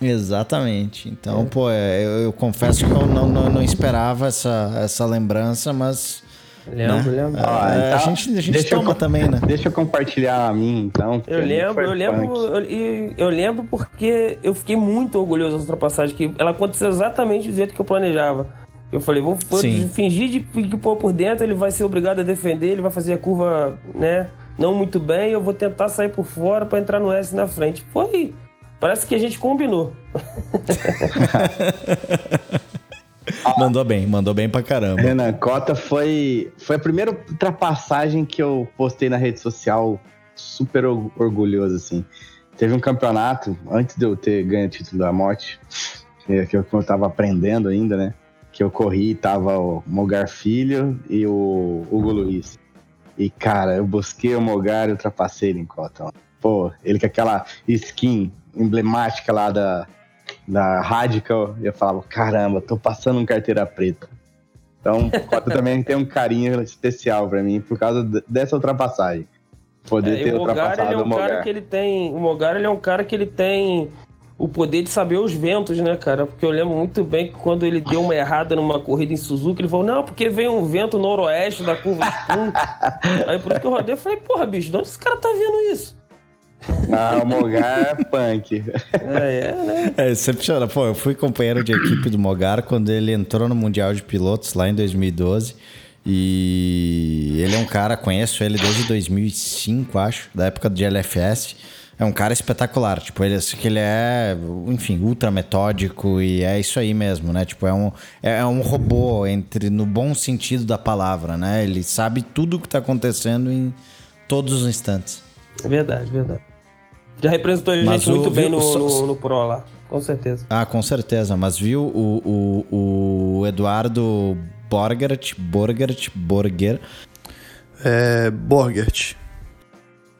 Exatamente. Então, é. pô, é, eu, eu, confesso que eu não, não, não, esperava essa, essa lembrança, mas. Lembro, né? lembro. Ah, é, então, a gente, a gente toma eu, também, né? Deixa eu compartilhar a mim, então. Eu lembro, eu lembro, eu, eu, lembro porque eu fiquei muito orgulhoso dessa ultrapassagem, que ela aconteceu exatamente do jeito que eu planejava. Eu falei, vou, vou fingir de que pôr por dentro, ele vai ser obrigado a defender, ele vai fazer a curva, né? Não muito bem, eu vou tentar sair por fora para entrar no S na frente. Foi Parece que a gente combinou. mandou bem, mandou bem pra caramba. Renan, Cota foi, foi a primeira ultrapassagem que eu postei na rede social, super orgulhoso, assim. Teve um campeonato, antes de eu ter ganho o título da morte, que eu, tava aprendendo ainda, né? Que eu corri, tava o Mogar Filho e o Hugo Luiz. E, cara, eu busquei o Mogar e ultrapassei ele em Cota. Pô, ele com aquela skin emblemática lá da, da Radical, eu falava, caramba, tô passando um carteira preta. Então, Cota também tem um carinho especial para mim por causa dessa ultrapassagem. Poder é, ter o Mogar, ultrapassado ele é um o Mogar. Cara que ele tem, o Mogar ele é um cara que ele tem o poder de saber os ventos, né, cara? Porque eu lembro muito bem que quando ele deu uma errada numa corrida em Suzuka, ele falou, não, porque veio um vento noroeste da curva de Aí por isso que eu rodei, eu falei, porra, bicho, de onde esse cara tá vendo isso? Ah, o Mogar é punk. É, é, né? É, excepcional. Pô, eu fui companheiro de equipe do Mogar quando ele entrou no Mundial de Pilotos lá em 2012. E ele é um cara, conheço ele desde 2005, acho, da época de LFS. É um cara espetacular, tipo, ele, que ele é, enfim, ultra metódico e é isso aí mesmo, né? Tipo, é um, é um robô entre no bom sentido da palavra, né? Ele sabe tudo o que está acontecendo em todos os instantes. Verdade, verdade. Já representou a gente muito bem no, no, no, Pro lá, com certeza. Ah, com certeza. Mas viu o, o, o Eduardo Borgert, Borgert, Borger... É, Borgert.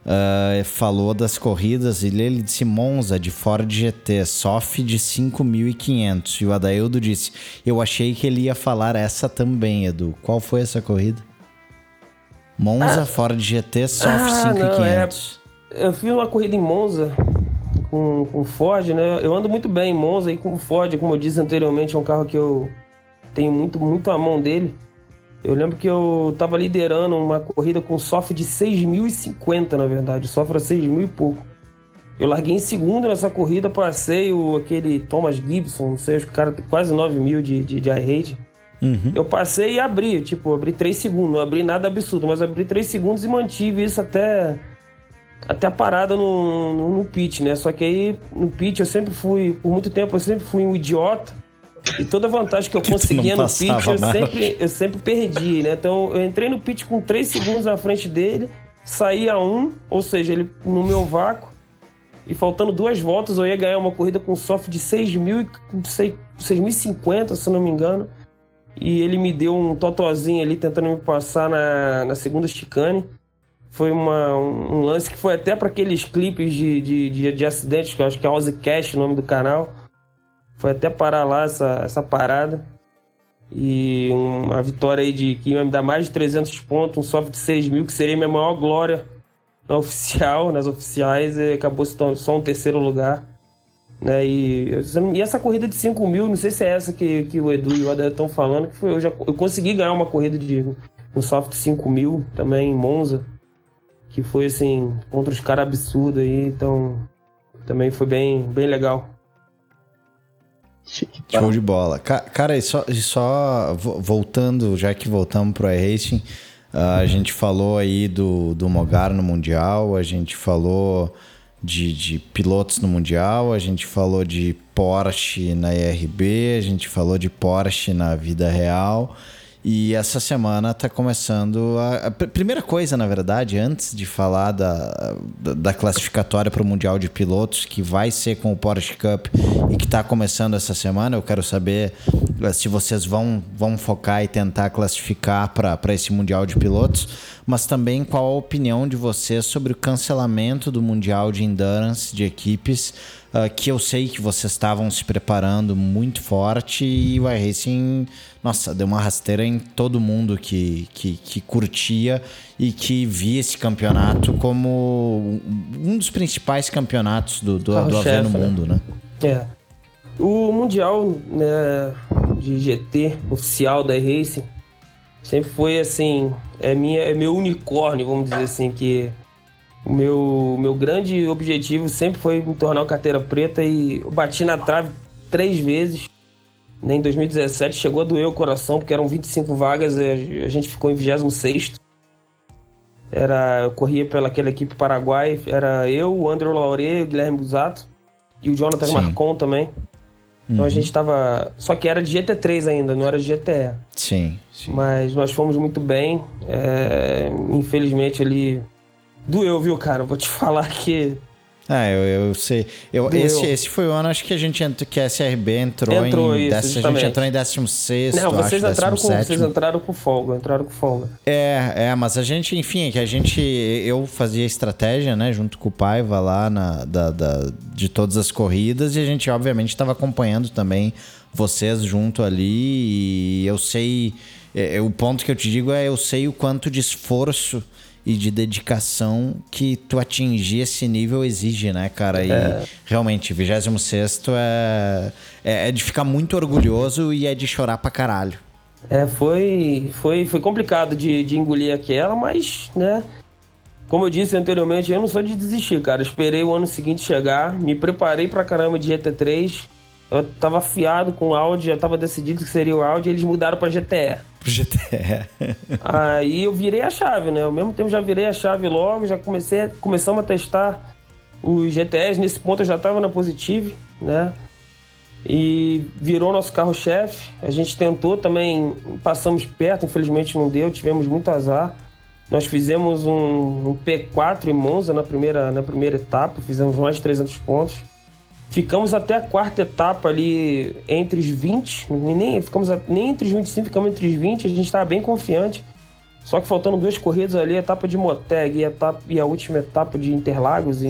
Uh, falou das corridas e ele disse Monza de Ford GT, SOF de 5.500. E o Adaildo disse: Eu achei que ele ia falar essa também, Edu. Qual foi essa corrida? Monza ah, Ford GT Soft ah, 5500. Não, é... Eu fiz uma corrida em Monza com, com Ford, né? Eu ando muito bem em Monza e com Ford, como eu disse anteriormente, é um carro que eu tenho muito, muito a mão dele. Eu lembro que eu tava liderando uma corrida com software de 6.050, na verdade. Software 6.000 e pouco. Eu larguei em segundo nessa corrida, passei o, aquele Thomas Gibson, não sei, acho que o cara tem quase 9 mil de, de, de iRate. Uhum. Eu passei e abri, tipo, abri 3 segundos, não abri nada absurdo, mas abri 3 segundos e mantive isso até, até a parada no, no, no pit, né? Só que aí no pit eu sempre fui, por muito tempo eu sempre fui um idiota. E toda vantagem que eu conseguia no pit, eu sempre, eu sempre perdi, né? Então eu entrei no pit com 3 segundos na frente dele, saí a 1, ou seja, ele no meu vácuo. E faltando duas voltas, eu ia ganhar uma corrida com soft de 6.050, se não me engano. E ele me deu um totozinho ali, tentando me passar na, na segunda chicane. Foi uma, um, um lance que foi até para aqueles clipes de, de, de, de, acidentes, que eu acho que é Ozzy Cash, o nome do canal. Foi até parar lá essa, essa parada. E uma vitória aí de que ia me dar mais de 300 pontos, um soft de 6 mil, que seria minha maior glória na oficial, nas oficiais, acabou só um terceiro lugar. Né? E, e essa corrida de 5 mil, não sei se é essa que, que o Edu e o Adel estão falando, que foi, eu, já, eu consegui ganhar uma corrida de um soft 5 mil também em Monza, que foi assim, contra os caras absurdos aí, então também foi bem, bem legal. Show de bola. Cara, e só, e só voltando, já que voltamos pro iRacing, a gente falou aí do, do Mogar no Mundial, a gente falou de, de pilotos no Mundial, a gente falou de Porsche na IRB, a gente falou de Porsche na vida real. E essa semana está começando a, a, primeira coisa, na verdade, antes de falar da, da, da classificatória para o Mundial de Pilotos, que vai ser com o Porsche Cup e que está começando essa semana, eu quero saber eh, se vocês vão, vão focar e tentar classificar para esse Mundial de Pilotos, mas também qual a opinião de vocês sobre o cancelamento do Mundial de Endurance de equipes uh, que eu sei que vocês estavam se preparando muito forte e o iRacing, nossa, deu uma rasteira em todo mundo que, que, que curtia e que via esse campeonato como um dos principais campeonatos do, do, do AV no né? mundo, né? É. O Mundial né, de GT oficial da iRacing sempre foi assim, é, minha, é meu unicórnio, vamos dizer assim, que o meu, meu grande objetivo sempre foi me tornar uma carteira preta e eu bati na trave três vezes. Em 2017 chegou a doer o coração, porque eram 25 vagas e a gente ficou em 26. Era, eu corria pela aquela equipe paraguai, era eu, o André Laure, o Guilherme Busato e o Jonathan Sim. Marcon também. Então uhum. a gente tava. Só que era de GT3 ainda, não era de GTE. Sim, sim. Mas nós fomos muito bem. É... Infelizmente ali Doeu, viu, cara? Vou te falar que. Ah, eu, eu sei. Eu, esse, esse foi o ano, acho que a gente entrou, que a SRB entrou, entrou em. Isso, a gente entrou em 16. Não, vocês, acho, entraram com, vocês entraram com folga, entraram com folga. É, é, mas a gente, enfim, é que a gente. Eu fazia estratégia, né, junto com o Paiva lá na, da, da, de todas as corridas, e a gente, obviamente, estava acompanhando também vocês junto ali, e eu sei. É, o ponto que eu te digo é: eu sei o quanto de esforço e de dedicação que tu atingir esse nível exige, né, cara? E é. realmente, 26 é, é, é de ficar muito orgulhoso e é de chorar pra caralho. É, foi, foi, foi complicado de, de engolir aquela, mas, né? Como eu disse anteriormente, eu não sou de desistir, cara. Esperei o ano seguinte chegar, me preparei pra caramba de GT3. Eu tava afiado com o Audi, já tava decidido que seria o Audi, e eles mudaram pra GTE pro GTE. Aí eu virei a chave, né? Ao mesmo tempo já virei a chave logo, já comecei, começamos a testar os GTEs. Nesse ponto eu já estava na Positive, né? E virou nosso carro-chefe. A gente tentou também, passamos perto, infelizmente não deu, tivemos muito azar. Nós fizemos um, um P4 em Monza na primeira, na primeira etapa, fizemos mais de 300 pontos. Ficamos até a quarta etapa ali entre os 20, nem, ficamos nem entre os 25, ficamos entre os 20, a gente estava bem confiante. Só que faltando duas corridas ali, a etapa de Moteg e a, etapa, e a última etapa de Interlagos.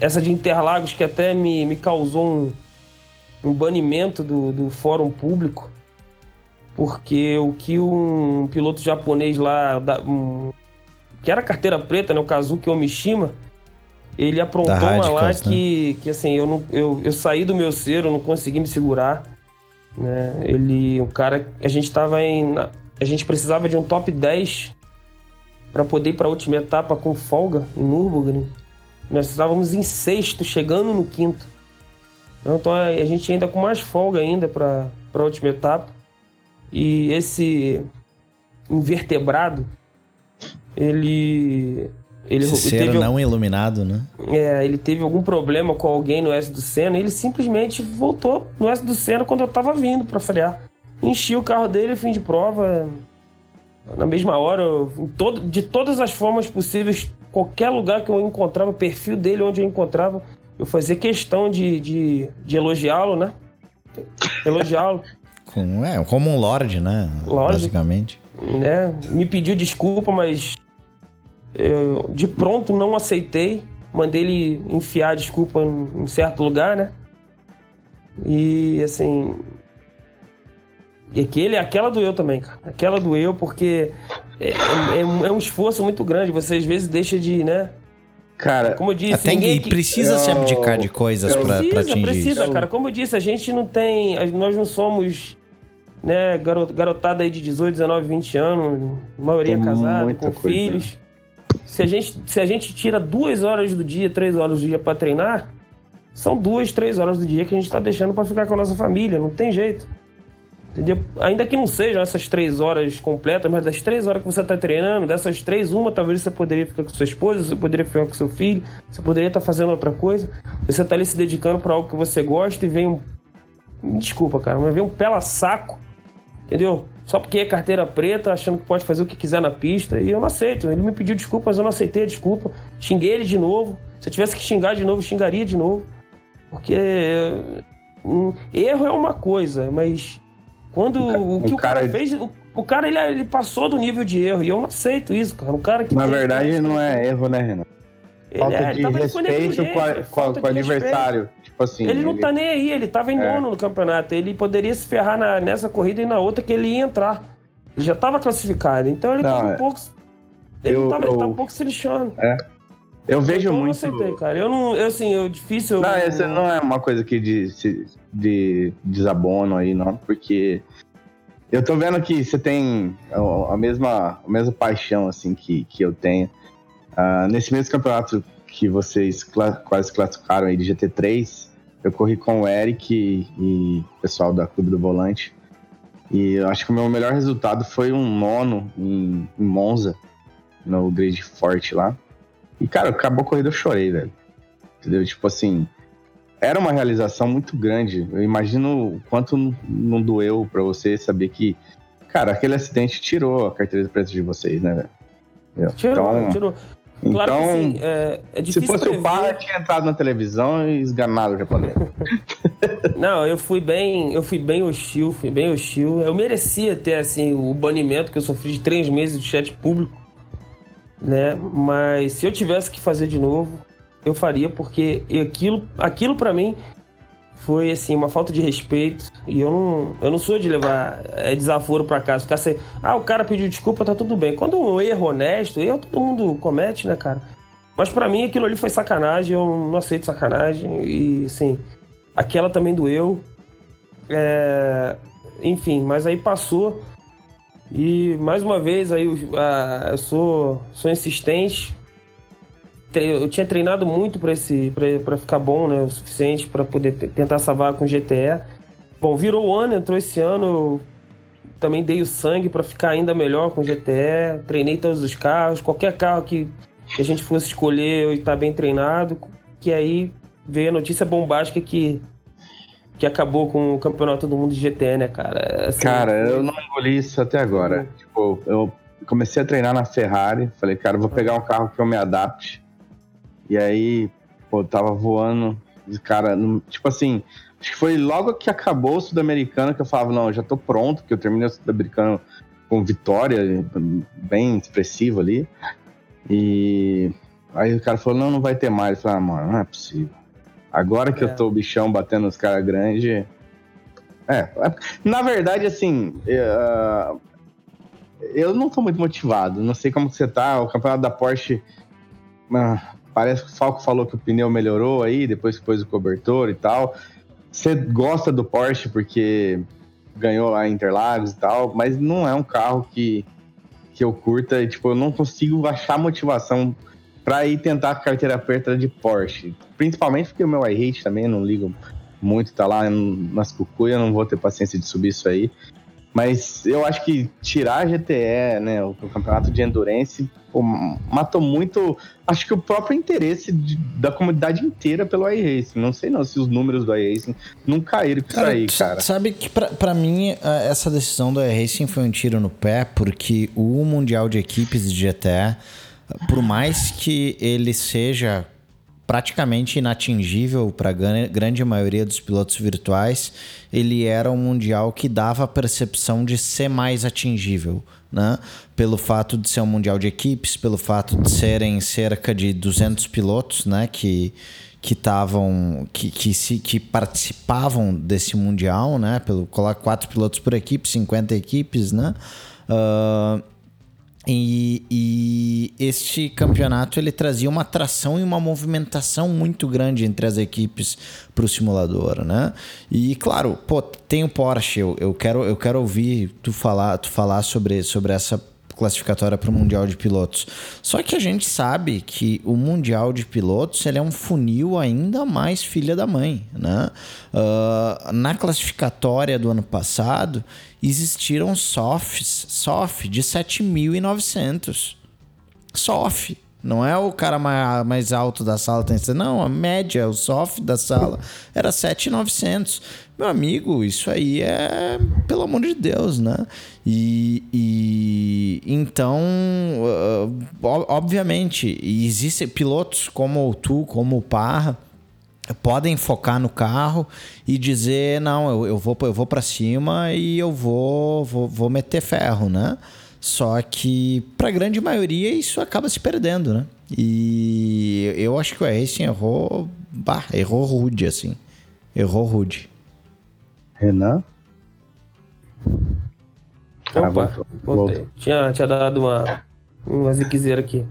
Essa de Interlagos que até me, me causou um, um banimento do, do fórum público, porque o que um piloto japonês lá, um, que era carteira preta, né, o Kazuki Omishima, Ele aprontou uma lá né? que, que assim, eu, não, eu, eu saí do meu ser, eu não consegui me segurar. Né? Ele, o cara, a gente tava em. A gente precisava de um top 10 para poder ir para a última etapa com folga em Nürburgring. Nós estávamos em sexto, chegando no quinto. Então a gente ainda com mais folga ainda para a última etapa. E esse invertebrado, ele ele, teve, não iluminado, né? É, ele teve algum problema com alguém no S do Senna e ele simplesmente voltou no S do Senna quando eu tava vindo para frear. Enchi o carro dele, fim de prova. Na mesma hora, eu, todo, de todas as formas possíveis, qualquer lugar que eu encontrava, o perfil dele onde eu encontrava, eu fazia questão de, de, de elogiá-lo, né? Elogiá-lo. é, como um lord, né? Lorde, Basicamente. Né? Me pediu desculpa, mas eu, de pronto não aceitei. Mandei ele enfiar a desculpa em, em certo lugar, né? E assim. E aquele, aquela doeu também, cara. Aquela doeu porque é, é, é um esforço muito grande. Você às vezes deixa de, né? Cara, como eu disse, tem, que... precisa eu... se abdicar de coisas para atingir precisa, precisa, cara. Como eu disse, a gente não tem, nós não somos, né, garotada aí de 18, 19, 20 anos, maioria casada, com coisa. filhos se a gente, se a gente tira duas horas do dia, três horas do dia para treinar, são duas, três horas do dia que a gente está deixando para ficar com a nossa família, não tem jeito. Entendeu? Ainda que não sejam essas três horas completas, mas das três horas que você está treinando, dessas três, uma talvez você poderia ficar com sua esposa, você poderia ficar com seu filho, você poderia estar tá fazendo outra coisa. Você está ali se dedicando para algo que você gosta e vem um. Desculpa, cara, mas vem um pela saco, entendeu? Só porque é carteira preta, achando que pode fazer o que quiser na pista. E eu não aceito. Ele me pediu desculpa, mas eu não aceitei a desculpa. Xinguei ele de novo. Se eu tivesse que xingar de novo, xingaria de novo. Porque um, erro é uma coisa, mas quando o, o que o cara, cara fez. O, o cara ele, ele, passou do nível de erro. E eu não aceito isso, cara. Um cara que. Na verdade, não é erro, né, Renan? Falta é, de respeito com, a, com, com o adversário. Tipo assim. Ele não ele... tá nem aí, ele tava em é. nono no campeonato. Ele poderia se ferrar na, nessa corrida e na outra que ele ia entrar. Ele já tava classificado. Então ele não, tava um é. pouco. Ele, eu, tava, eu... ele tava um pouco se lixando. É. Eu vejo então, muito. Eu não aceitei, cara. Eu não. Eu, assim, eu difícil. Não, eu... essa não é uma coisa aqui de, de desabono aí, não, porque. Eu tô vendo que você tem a mesma, a mesma paixão, assim, que, que eu tenho. Uh, nesse mesmo campeonato que vocês quase classificaram aí de GT3, eu corri com o Eric e, e o pessoal da Clube do Volante. E eu acho que o meu melhor resultado foi um nono em, em Monza, no grid forte lá. E, cara, acabou a corrida, eu chorei, velho. Entendeu? Tipo assim, era uma realização muito grande. Eu imagino o quanto não doeu para você saber que, cara, aquele acidente tirou a carteira de preço de vocês, né, velho? Tirou, então, tirou. Claro então, sim, é, é se fosse prever. o pai, tinha entrado na televisão e esganado o japonês. Não, eu fui bem, eu fui bem hostil, fui bem hostil. Eu merecia ter assim o banimento que eu sofri de três meses de chat público, né? Mas se eu tivesse que fazer de novo, eu faria porque aquilo, aquilo para mim foi assim uma falta de respeito e eu não, eu não sou de levar é, desaforo para casa, ficar assim, ah, o cara pediu desculpa, tá tudo bem. Quando um erro honesto, erro todo mundo comete, né, cara? Mas para mim aquilo ali foi sacanagem, eu não aceito sacanagem e assim, aquela também doeu. É, enfim, mas aí passou e mais uma vez aí eu, eu sou, sou insistente, eu tinha treinado muito para esse para ficar bom, né, o suficiente para poder tentar salvar com GTE. Bom, virou o ano, entrou esse ano, também dei o sangue para ficar ainda melhor com GTE, treinei todos os carros, qualquer carro que, que a gente fosse escolher, eu estar bem treinado, que aí veio a notícia bombástica que que acabou com o campeonato do mundo de GTE, né, cara? Assim, cara, eu não engoli isso até agora. Uhum. Tipo, eu comecei a treinar na Ferrari, falei, cara, vou pegar um carro que eu me adapte e aí, pô, tava voando, cara, tipo assim, acho que foi logo que acabou o Sul-Americano que eu falava, não, já tô pronto, que eu terminei o Sul-Americano com vitória, bem expressivo ali. E aí o cara falou, não, não vai ter mais. Eu falei, ah, mano, não é possível. Agora que é. eu tô o bichão batendo nos caras grandes. É, na verdade, assim, uh, eu não tô muito motivado. Não sei como você tá. O campeonato da Porsche uh, Parece que o Falco falou que o pneu melhorou aí, depois que pôs o cobertor e tal. Você gosta do Porsche porque ganhou lá Interlagos e tal, mas não é um carro que, que eu curta. E, tipo, eu não consigo achar motivação para ir tentar a carteira preta de Porsche. Principalmente porque o meu iRate também, não ligo muito, tá lá nas cucuias, não vou ter paciência de subir isso aí. Mas eu acho que tirar a GTE, né, o, campeonato de endurance, pô, matou muito, acho que o próprio interesse de, da comunidade inteira pelo iRacing. Não sei não se os números do iRacing não caíram com cara, isso aí, cara. Sabe que para mim essa decisão do iRacing foi um tiro no pé, porque o Mundial de Equipes de GTE, por mais que ele seja praticamente inatingível para a grande maioria dos pilotos virtuais, ele era um mundial que dava a percepção de ser mais atingível, né? Pelo fato de ser um mundial de equipes, pelo fato de serem cerca de 200 pilotos, né, que que estavam que, que, se, que participavam desse mundial, né? Pelo colocar quatro pilotos por equipe, 50 equipes, né? Uh, e, e, este campeonato ele trazia uma atração e uma movimentação muito grande entre as equipes para o simulador, né? E claro, pô, tem o Porsche. Eu, eu, quero, eu quero ouvir tu falar, tu falar sobre, sobre essa classificatória para o Mundial de Pilotos. Só que a gente sabe que o Mundial de Pilotos ele é um funil ainda mais filha da mãe. Né? Uh, na classificatória do ano passado, existiram softs, soft de 7.900. Soft. Não é o cara mais alto da sala, tem não, a média, o soft da sala era 7,900. Meu amigo, isso aí é pelo amor de Deus, né? E, e então, obviamente, existem pilotos como tu, como o Parra, podem focar no carro e dizer não, eu, eu vou eu vou para cima e eu vou, vou vou meter ferro, né? Só que para a grande maioria isso acaba se perdendo, né? E eu acho que o Racing errou, bah, errou rude assim. Errou rude. Renan? Opa, voltei. Tinha, tinha dado uma, uma ziquezeira aqui.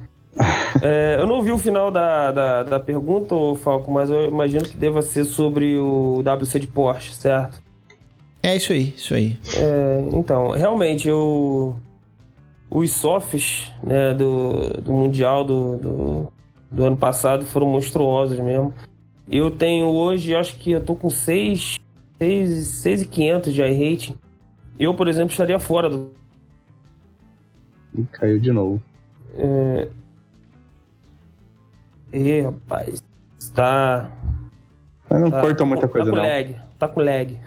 É, eu não vi o final da, da, da pergunta, Falco, mas eu imagino que deva ser sobre o WC de Porsche, certo? É isso aí, isso aí. É, então, realmente, eu, os softs né, do, do Mundial do, do, do, ano passado foram monstruosos mesmo. Eu tenho hoje, acho que eu tô com 6 6,500 de iRating. Eu, por exemplo, estaria fora do. E caiu de novo. É... E, rapaz, está. Mas não tá, corta muita coisa, tá não. Lag, tá com lag.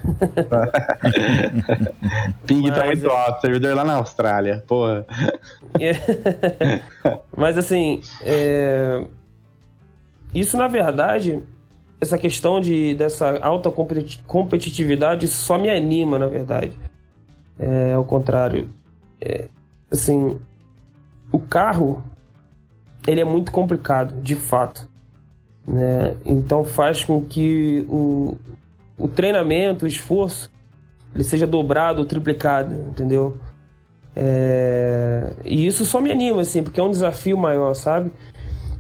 Ping tá Mas, tá muito alto, servidor lá na Austrália, porra. Mas assim, é... isso na verdade essa questão de, dessa alta competitividade só me anima, na verdade. É, ao contrário. É, assim, o carro, ele é muito complicado, de fato. Né? Então faz com que o, o treinamento, o esforço, ele seja dobrado ou triplicado, entendeu? É... E isso só me anima, assim, porque é um desafio maior, sabe?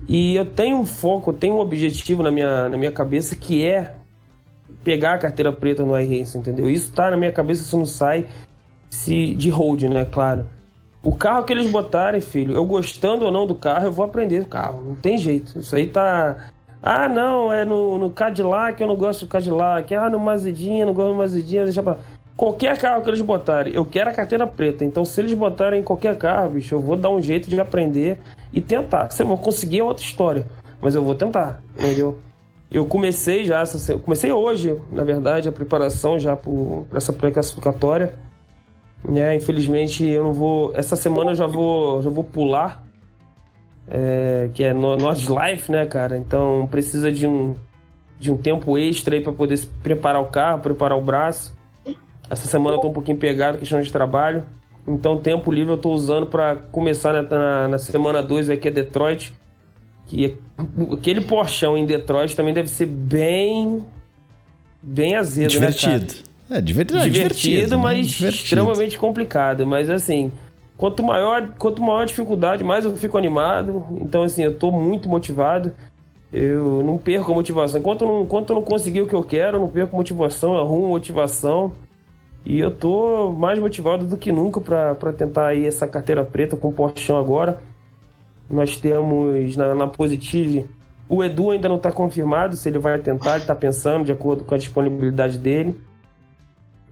E eu tenho um foco, eu tenho um objetivo na minha, na minha cabeça que é pegar a carteira preta no iRacing, entendeu? Isso tá na minha cabeça, isso não sai se, de hold, né? Claro. O carro que eles botarem, filho, eu gostando ou não do carro, eu vou aprender o carro. Não tem jeito. Isso aí tá. Ah, não, é no, no Cadillac, eu não gosto do Cadillac. Ah, no Mazidinha, eu não gosto do Mazidinha, deixa pra. Qualquer carro que eles botarem, eu quero a carteira preta. Então, se eles botarem qualquer carro, bicho, eu vou dar um jeito de aprender e tentar. Se eu vou conseguir é outra história, mas eu vou tentar, entendeu? Eu comecei já, comecei hoje, na verdade, a preparação já para essa pré-classificatória. Né? Infelizmente, eu não vou. Essa semana eu já vou, já vou pular, é, que é no Nord Life, né, cara? Então precisa de um, de um tempo extra aí para poder preparar o carro, preparar o braço. Essa semana eu tô um pouquinho pegado, questão de trabalho. Então, tempo livre eu estou usando para começar na, na, na semana 2 aqui é Detroit. Que aquele porchão em Detroit também deve ser bem. bem azedo, divertido. né? Cara? É, divertido. Divertido, divertido mas divertido. extremamente complicado. Mas assim, quanto maior, quanto maior a dificuldade, mais eu fico animado. Então, assim, eu tô muito motivado. Eu não perco a motivação. Enquanto eu não, enquanto eu não conseguir o que eu quero, eu não perco motivação, eu arrumo motivação. E eu tô mais motivado do que nunca para tentar aí essa carteira preta com o Porchão agora. Nós temos na, na Positive. O Edu ainda não está confirmado se ele vai tentar, ele está pensando de acordo com a disponibilidade dele.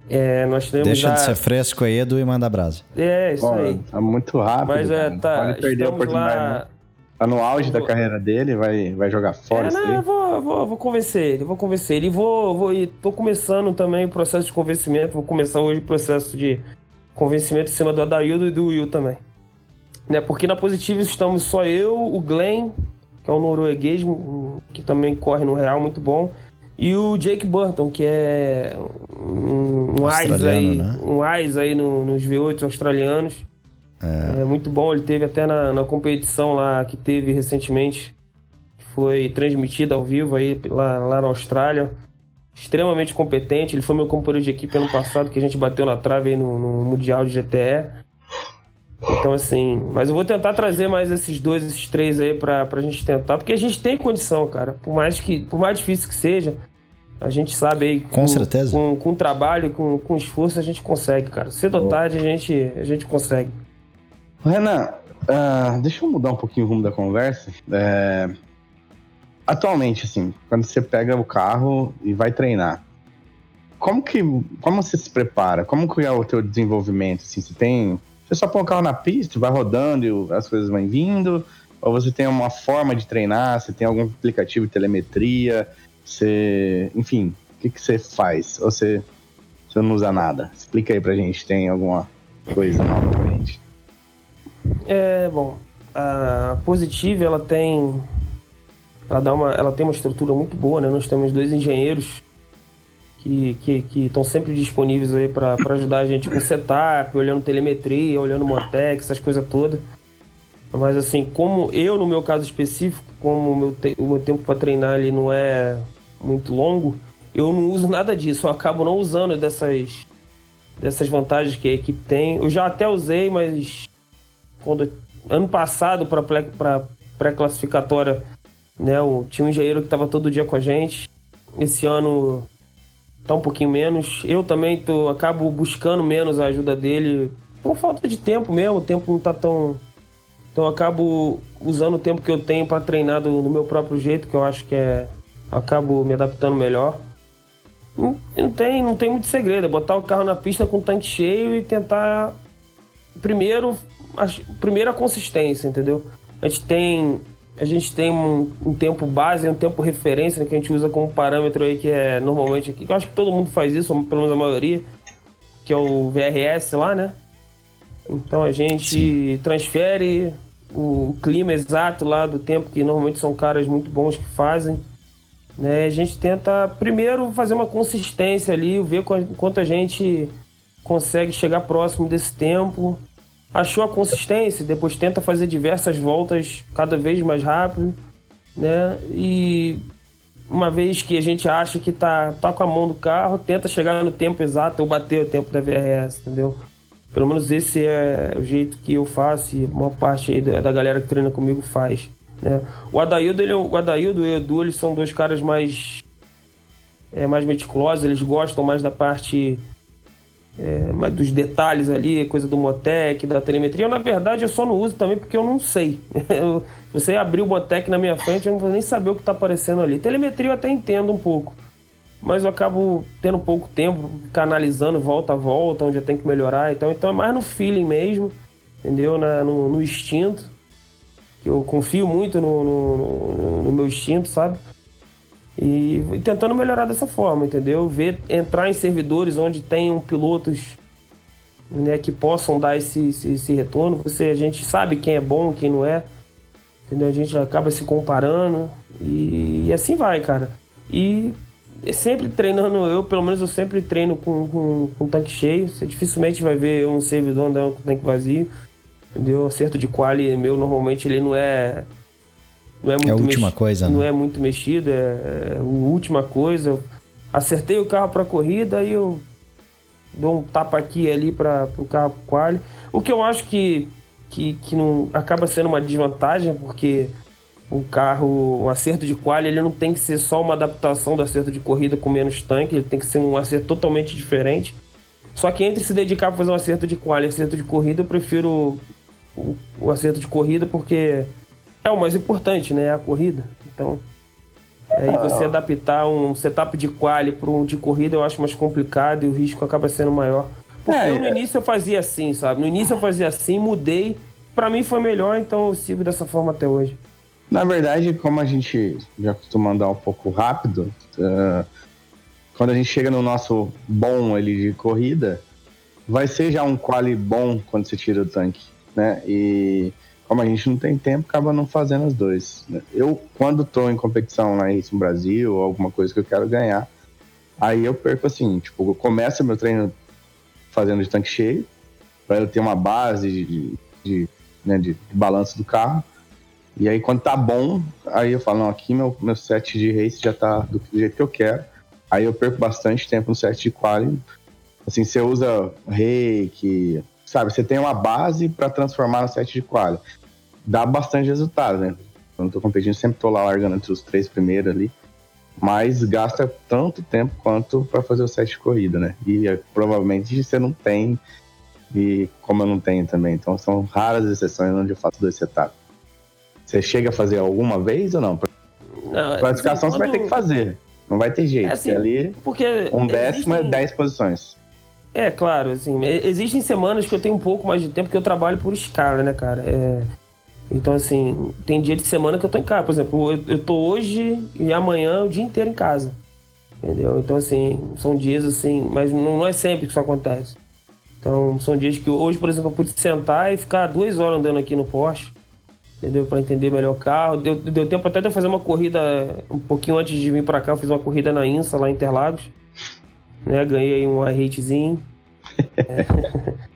É, nós temos Deixa a... de ser fresco aí, Edu, e manda brasa. É, isso Bom, aí. Tá muito rápido. Mas é, tá. Pode perder a oportunidade. Lá... Né? Tá no auge da carreira dele, vai, vai jogar fora. É, não, eu vou, vou, vou convencer ele, vou convencer ele. Vou, vou, e tô começando também o processo de convencimento. Vou começar hoje o processo de convencimento em cima do Adaildo e do Will também. Né, porque na Positiva estamos só eu, o Glenn, que é um norueguês, que também corre no Real, muito bom. E o Jake Burton, que é um, um aí, né? um AIS aí no, nos V8 australianos. É. é. muito bom, ele teve até na, na competição lá que teve recentemente, foi transmitida ao vivo aí lá, lá na Austrália. Extremamente competente, ele foi meu companheiro de equipe ano passado, que a gente bateu na trave aí no, no Mundial de GTE. Então, assim, mas eu vou tentar trazer mais esses dois, esses três aí pra, pra gente tentar, porque a gente tem condição, cara. Por mais que, por mais difícil que seja, a gente sabe aí. Com, com certeza. Com, com trabalho, com, com esforço, a gente consegue, cara. Cedo ou tarde a gente, a gente consegue. Renan, uh, deixa eu mudar um pouquinho o rumo da conversa. É... Atualmente, assim, quando você pega o carro e vai treinar, como que como você se prepara? Como que é o teu desenvolvimento? Assim, você tem você só põe o carro na pista, vai rodando e as coisas vão vindo? Ou você tem uma forma de treinar? Você tem algum aplicativo de telemetria? Você. Enfim, o que, que você faz? Ou você, você não usa nada? Explica aí pra gente, tem alguma coisa nova pra gente. É, bom, a Positive, ela tem ela dá uma ela tem uma estrutura muito boa, né? Nós temos dois engenheiros que que estão sempre disponíveis aí para ajudar a gente com setup, olhando telemetria, olhando Motex, essas coisas todas. Mas assim, como eu no meu caso específico, como o meu, o meu tempo para treinar ali não é muito longo, eu não uso nada disso, eu acabo não usando dessas dessas vantagens que a equipe tem. Eu já até usei, mas quando ano passado para pré-classificatória, né, tinha um engenheiro que estava todo dia com a gente. Esse ano tá um pouquinho menos. Eu também tô, acabo buscando menos a ajuda dele por falta de tempo mesmo. O tempo não tá tão. Então eu acabo usando o tempo que eu tenho para treinar do, do, meu próprio jeito, que eu acho que é. Acabo me adaptando melhor. Não, não, tem, não tem muito segredo, é botar o carro na pista com o tanque cheio e tentar. Primeiro, a, primeiro a consistência, entendeu? A gente tem a gente tem um, um, tempo base, um tempo referência né, que a gente usa como parâmetro aí, que é normalmente aqui. Eu acho que todo mundo faz isso, pelo menos a maioria, que é o VRS lá, né? Então a gente Sim. transfere o clima exato lá do tempo, que normalmente são caras muito bons que fazem. Né? A gente tenta primeiro fazer uma consistência ali, ver quanto a gente consegue chegar próximo desse tempo achou a consistência, depois tenta fazer diversas voltas cada vez mais rápido, né? E uma vez que a gente acha que tá, tá com a mão do carro, tenta chegar no tempo exato ou bater o tempo da VRS, entendeu? Pelo menos esse é o jeito que eu faço e uma parte aí da galera que treina comigo faz. Né? O Adaildo, ele, é o Adaildo e o Edu, eles são dois caras mais, é, mais meticulosos, eles gostam mais da parte é, dos detalhes ali, coisa do Motec, da telemetria. Eu, na verdade, eu só não uso também porque eu não sei. Eu, você abrir o Motec na minha frente, eu não vou nem saber o que está aparecendo ali. Telemetria eu até entendo um pouco, mas eu acabo tendo pouco tempo, canalizando volta a volta, onde eu tenho que melhorar. Então, então é mais no feeling mesmo, entendeu? Na, no, no instinto. Eu confio muito no, no, no meu instinto, sabe? E, tentando melhorar dessa forma, entendeu? Ver, entrar em servidores onde tenham pilotos né, que possam dar esse, esse, esse, retorno. Você, a gente sabe quem é bom, quem não é. Entendeu? A gente acaba se comparando e, e assim vai, cara. E sempre treinando, eu pelo menos eu sempre treino com, com, com tanque cheio. Você dificilmente vai ver um servidor andando com tanque vazio. Entendeu? Acerto de quali meu normalmente ele não é não é, muito é a última coisa, Não né? é muito mexido, é, é a última coisa. Acertei o carro para corrida, aí eu dou um tapa aqui ali para o carro quali. O que eu acho que, que, que não acaba sendo uma desvantagem, porque o carro, o acerto de quali, ele não tem que ser só uma adaptação do acerto de corrida com menos tanque, ele tem que ser um acerto totalmente diferente. Só que entre se dedicar para fazer um acerto de quali e acerto de corrida, eu prefiro o, o, acerto de corrida porque é o mais importante, né? É a corrida. Então, aí é, você adaptar um setup de quali para um de corrida eu acho mais complicado e o risco acaba sendo maior. Porque é, no é. início eu fazia assim, sabe? No início eu fazia assim, mudei. Para mim foi melhor, então eu sigo dessa forma até hoje. Na verdade, como a gente já costuma andar um pouco rápido, uh, quando a gente chega no nosso bom ali de corrida, vai ser já um quali bom quando você tira o tanque, né? E como a gente não tem tempo, acaba não fazendo os dois. Né? Eu, quando tô em competição lá em Brasil, ou alguma coisa que eu quero ganhar, aí eu perco assim, tipo, eu começo meu treino fazendo de tanque cheio, para eu ter uma base de, de, né, de balanço do carro, e aí, quando tá bom, aí eu falo, não, aqui meu, meu set de race já tá do, jeito que eu quero. Aí eu perco bastante tempo no set de quali. Assim, você usa reiki, sabe? Você tem uma base para transformar no set de quali. Dá bastante resultado, né? Quando eu tô competindo, sempre tô lá largando entre os três primeiros ali. Mas gasta tanto tempo quanto para fazer o set de corrida, né? E é, provavelmente você não tem, e como eu não tenho também. Então são raras exceções onde eu faço dois setups. Você chega a fazer alguma vez ou não? não classificação assim, você vai ter que fazer. Não vai ter jeito. É assim, ali, porque um décimo é existem... é 10 posições. É, claro, assim, existem semanas que eu tenho um pouco mais de tempo que eu trabalho por escala, né, cara? É... Então, assim, tem dia de semana que eu tô em casa. Por exemplo, eu, eu tô hoje e amanhã o dia inteiro em casa. Entendeu? Então, assim, são dias assim, mas não, é sempre que isso acontece. Então, são dias que hoje, por exemplo, eu pude sentar e ficar duas horas andando aqui no Porsche entendeu? Para entender melhor o carro. Deu, deu tempo até de eu fazer uma corrida um pouquinho antes de vir para cá. Eu fiz uma corrida na INSA, lá em Interlagos. Né? Ganhei um ratezinho. é.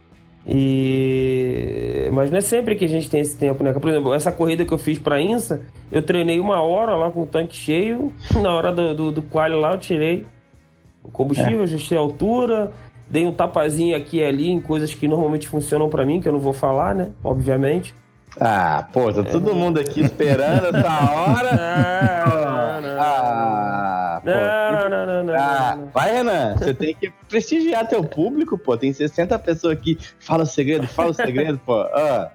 E... Mas não é sempre que a gente tem esse tempo, né? Por exemplo, essa corrida que eu fiz pra INSA, eu treinei uma hora lá com o tanque cheio. Na hora do, do, do quali lá, eu tirei o combustível, é. ajustei a altura, dei um tapazinho aqui e ali em coisas que normalmente funcionam para mim, que eu não vou falar, né? Obviamente. Ah, pô, tá todo mundo aqui esperando essa hora. Ah, não, não, não, não, ah, vai, Renan, você tem que prestigiar teu público, pô. Tem 60 pessoas aqui. Fala o segredo, fala o segredo, pô. Ah.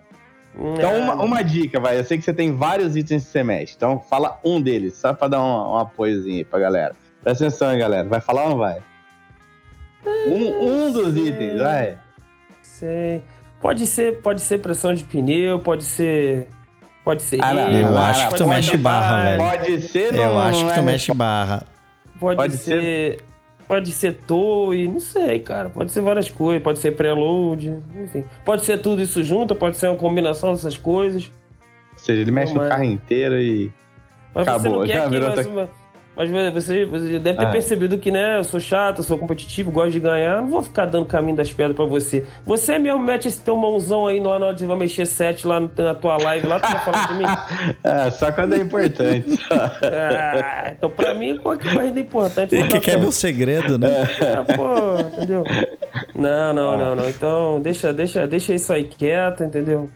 Então, uma, uma, dica, vai. Eu sei que você tem vários itens que você mexe. Então, fala um deles, só pra dar um, um apoiozinho aí pra galera. Presta atenção, hein, galera. Vai falar ou não vai? Um, um dos itens, vai. Sei. Pode ser, pode ser pressão de pneu, pode ser. Pode ser. Ah, não, eu acho que tu mexe barra, velho. Pode ser, não, Eu acho que tu é mexe barra. Pode, pode ser, ser. Pode ser tow, não sei, cara. Pode ser várias coisas. Pode ser preload, enfim. Pode ser tudo isso junto, pode ser uma combinação dessas coisas. Ou seja, ele mexe no carro inteiro e. Mas Acabou, já virou. Uma... Mas você, você deve ter ah. percebido que, né, eu sou chato, eu sou competitivo, gosto de ganhar. Não vou ficar dando caminho das pedras pra você. Você mesmo mete esse teu mãozão aí na hora de mexer sete lá na tua live, lá tu vai falar de mim. É, só quando é importante. ah, então pra mim, qualquer coisa é importante. E que, que é meu segredo, né? É, pô, entendeu? Não, não, não, não. Então, deixa, deixa, deixa isso aí quieto, entendeu?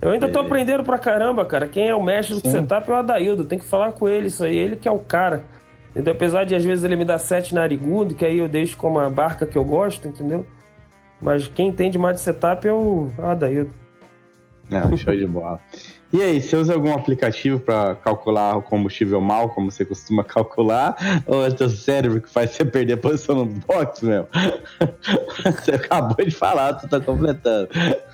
Eu ainda tô aprendendo pra caramba, cara. Quem é o mestre do setup é o Adaildo. Tem que falar com ele isso aí. Ele que é o cara. Entendeu? Apesar de às vezes ele me dar sete narigudo, que aí eu deixo como a barca que eu gosto, entendeu? Mas quem entende mais de setup é o Adaildo. Não, show de bola. E aí, você usa algum aplicativo para calcular o combustível mal, como você costuma calcular? Ou é teu cérebro que faz você perder a posição no box, meu? você acabou de falar, tu tá completando.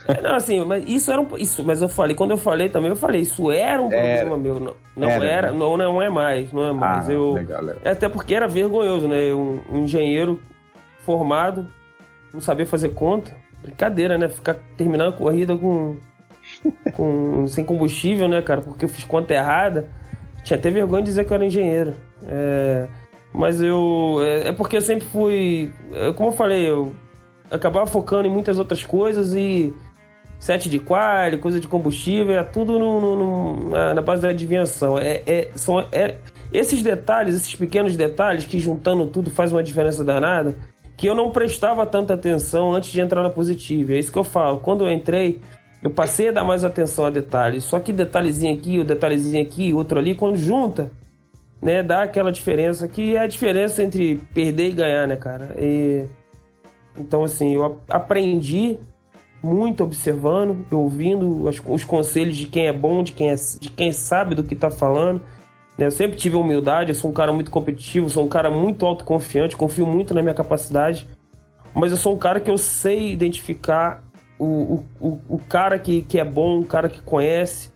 É, não, assim, mas isso era um. Isso, mas eu falei, quando eu falei também, eu falei, isso era um era. problema meu. Não, não era, era não, não é mais, não é mais. Ah, eu, legal, legal. Até porque era vergonhoso, né? Um, um engenheiro formado, não sabia fazer conta. Brincadeira, né? Ficar terminando a corrida com com, sem combustível, né, cara? Porque eu fiz conta errada. Tinha até vergonha de dizer que eu era engenheiro. É, mas eu. É, é, porque eu sempre fui. É, como eu falei, eu acabava focando em muitas outras coisas e. Sete de quali, coisa de combustível, é tudo no, no, no, na, na, base da adivinhação. É, é, são, é, esses detalhes, esses pequenos detalhes que juntando tudo faz uma diferença danada que eu não prestava tanta atenção antes de entrar na positiva. É isso que eu falo. Quando eu entrei, eu passei a dar mais atenção a detalhes. Só que detalhezinho aqui, o detalhezinho aqui, outro ali, quando junta, né, dá aquela diferença que é a diferença entre perder e ganhar, né, cara? E... Então, assim, eu aprendi muito observando, ouvindo os, os, conselhos de quem é bom, de quem, é, de quem sabe do que está falando. Né? Eu sempre tive humildade, eu sou um cara muito competitivo, sou um cara muito autoconfiante, confio muito na minha capacidade, mas eu sou um cara que eu sei identificar o, o, o cara que, que é bom, o cara que conhece,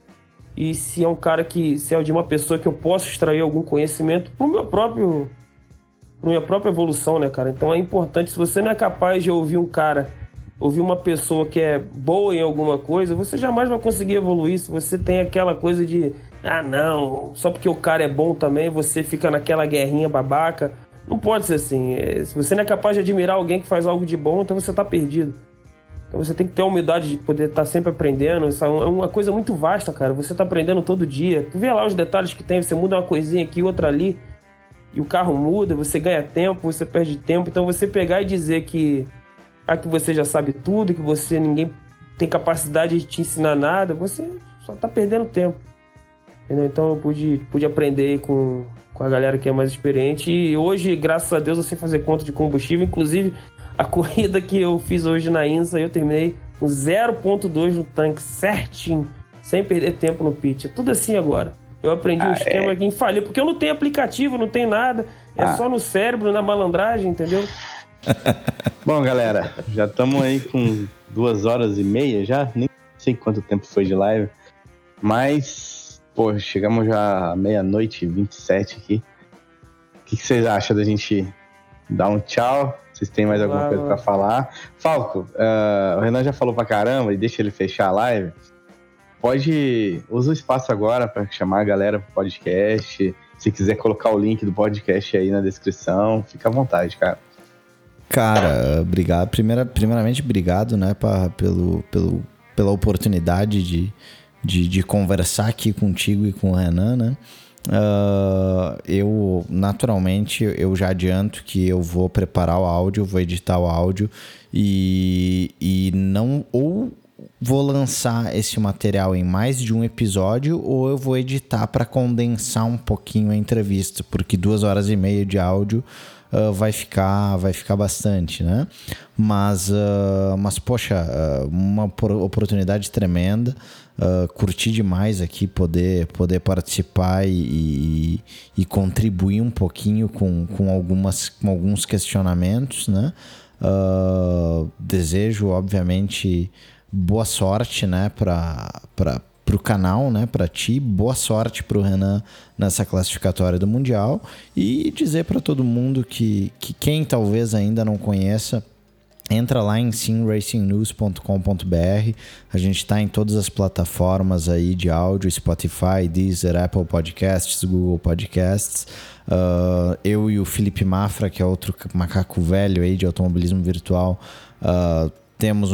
e se é um cara que, se é de uma pessoa que eu posso extrair algum conhecimento pro meu próprio, pro minha própria evolução, né, cara? Então é importante, se você não é capaz de ouvir um cara ouvir uma pessoa que é boa em alguma coisa, você jamais vai conseguir evoluir. Se você tem aquela coisa de, ah, não, só porque o cara é bom também, você fica naquela guerrinha babaca. Não pode ser assim. É, se você não é capaz de admirar alguém que faz algo de bom, então você está perdido. Então você tem que ter a humildade de poder estar tá sempre aprendendo. Isso é uma coisa muito vasta, cara. Você está aprendendo todo dia. Tu vê lá os detalhes que tem, você muda uma coisinha aqui, outra ali, e o carro muda, você ganha tempo, você perde tempo. Então você pegar e dizer que ah, que você já sabe tudo, que você ninguém tem capacidade de te ensinar nada, você só tá perdendo tempo. Entendeu? Então eu pude, pude aprender com, com a galera que é mais experiente. E hoje, graças a Deus, eu sei fazer conta de combustível. Inclusive, a corrida que eu fiz hoje na INSA, eu terminei com 0.2 no tanque, certinho, sem perder tempo no pit. É tudo assim agora. Eu aprendi ah, um esquema é? infalível, porque eu não tenho aplicativo, não tenho nada. É ah. só no cérebro, na malandragem, entendeu? Bom, galera, já estamos aí com duas horas e meia já, nem sei quanto tempo foi de live, mas, pô, chegamos já à meia-noite e 27 aqui. O que, que, vocês acham da gente dar um tchau? Vocês têm mais alguma coisa para falar? Falco, uh, o Renan já falou pra caramba e deixa ele fechar a live. Pode, usa o espaço agora para chamar a galera pro podcast. Se quiser colocar o link do podcast aí na descrição, fica à vontade, cara. Cara, obrigado. Primeira, primeiramente, obrigado, né, pra, pelo, pelo, pela oportunidade de, de, de, conversar aqui contigo e com o Renan, né? Uh, eu, naturalmente, eu já adianto que eu vou preparar o áudio, vou editar o áudio e, e não... Ou vou lançar esse material em mais de um episódio ou eu vou editar para condensar um pouquinho a entrevista, porque duas horas e meia de áudio uh, vai ficar vai ficar bastante, né? Mas, uh, mas poxa, uh, uma oportunidade tremenda. Uh, curti demais aqui poder, poder participar e, e, e, contribuir um pouquinho com, com, algumas, com alguns questionamentos, né? Uh, desejo, obviamente, boa sorte, né, para o canal, né, para ti. Boa sorte para o Renan nessa classificatória do Mundial e dizer para todo mundo que, que quem talvez ainda não conheça, entra lá em simracingnews.com.br. A gente está em todas as plataformas aí de áudio, Spotify, Deezer, Apple Podcasts, Google Podcasts. Uh, eu e o Felipe Mafra, que é outro macaco velho aí de automobilismo virtual, uh, temos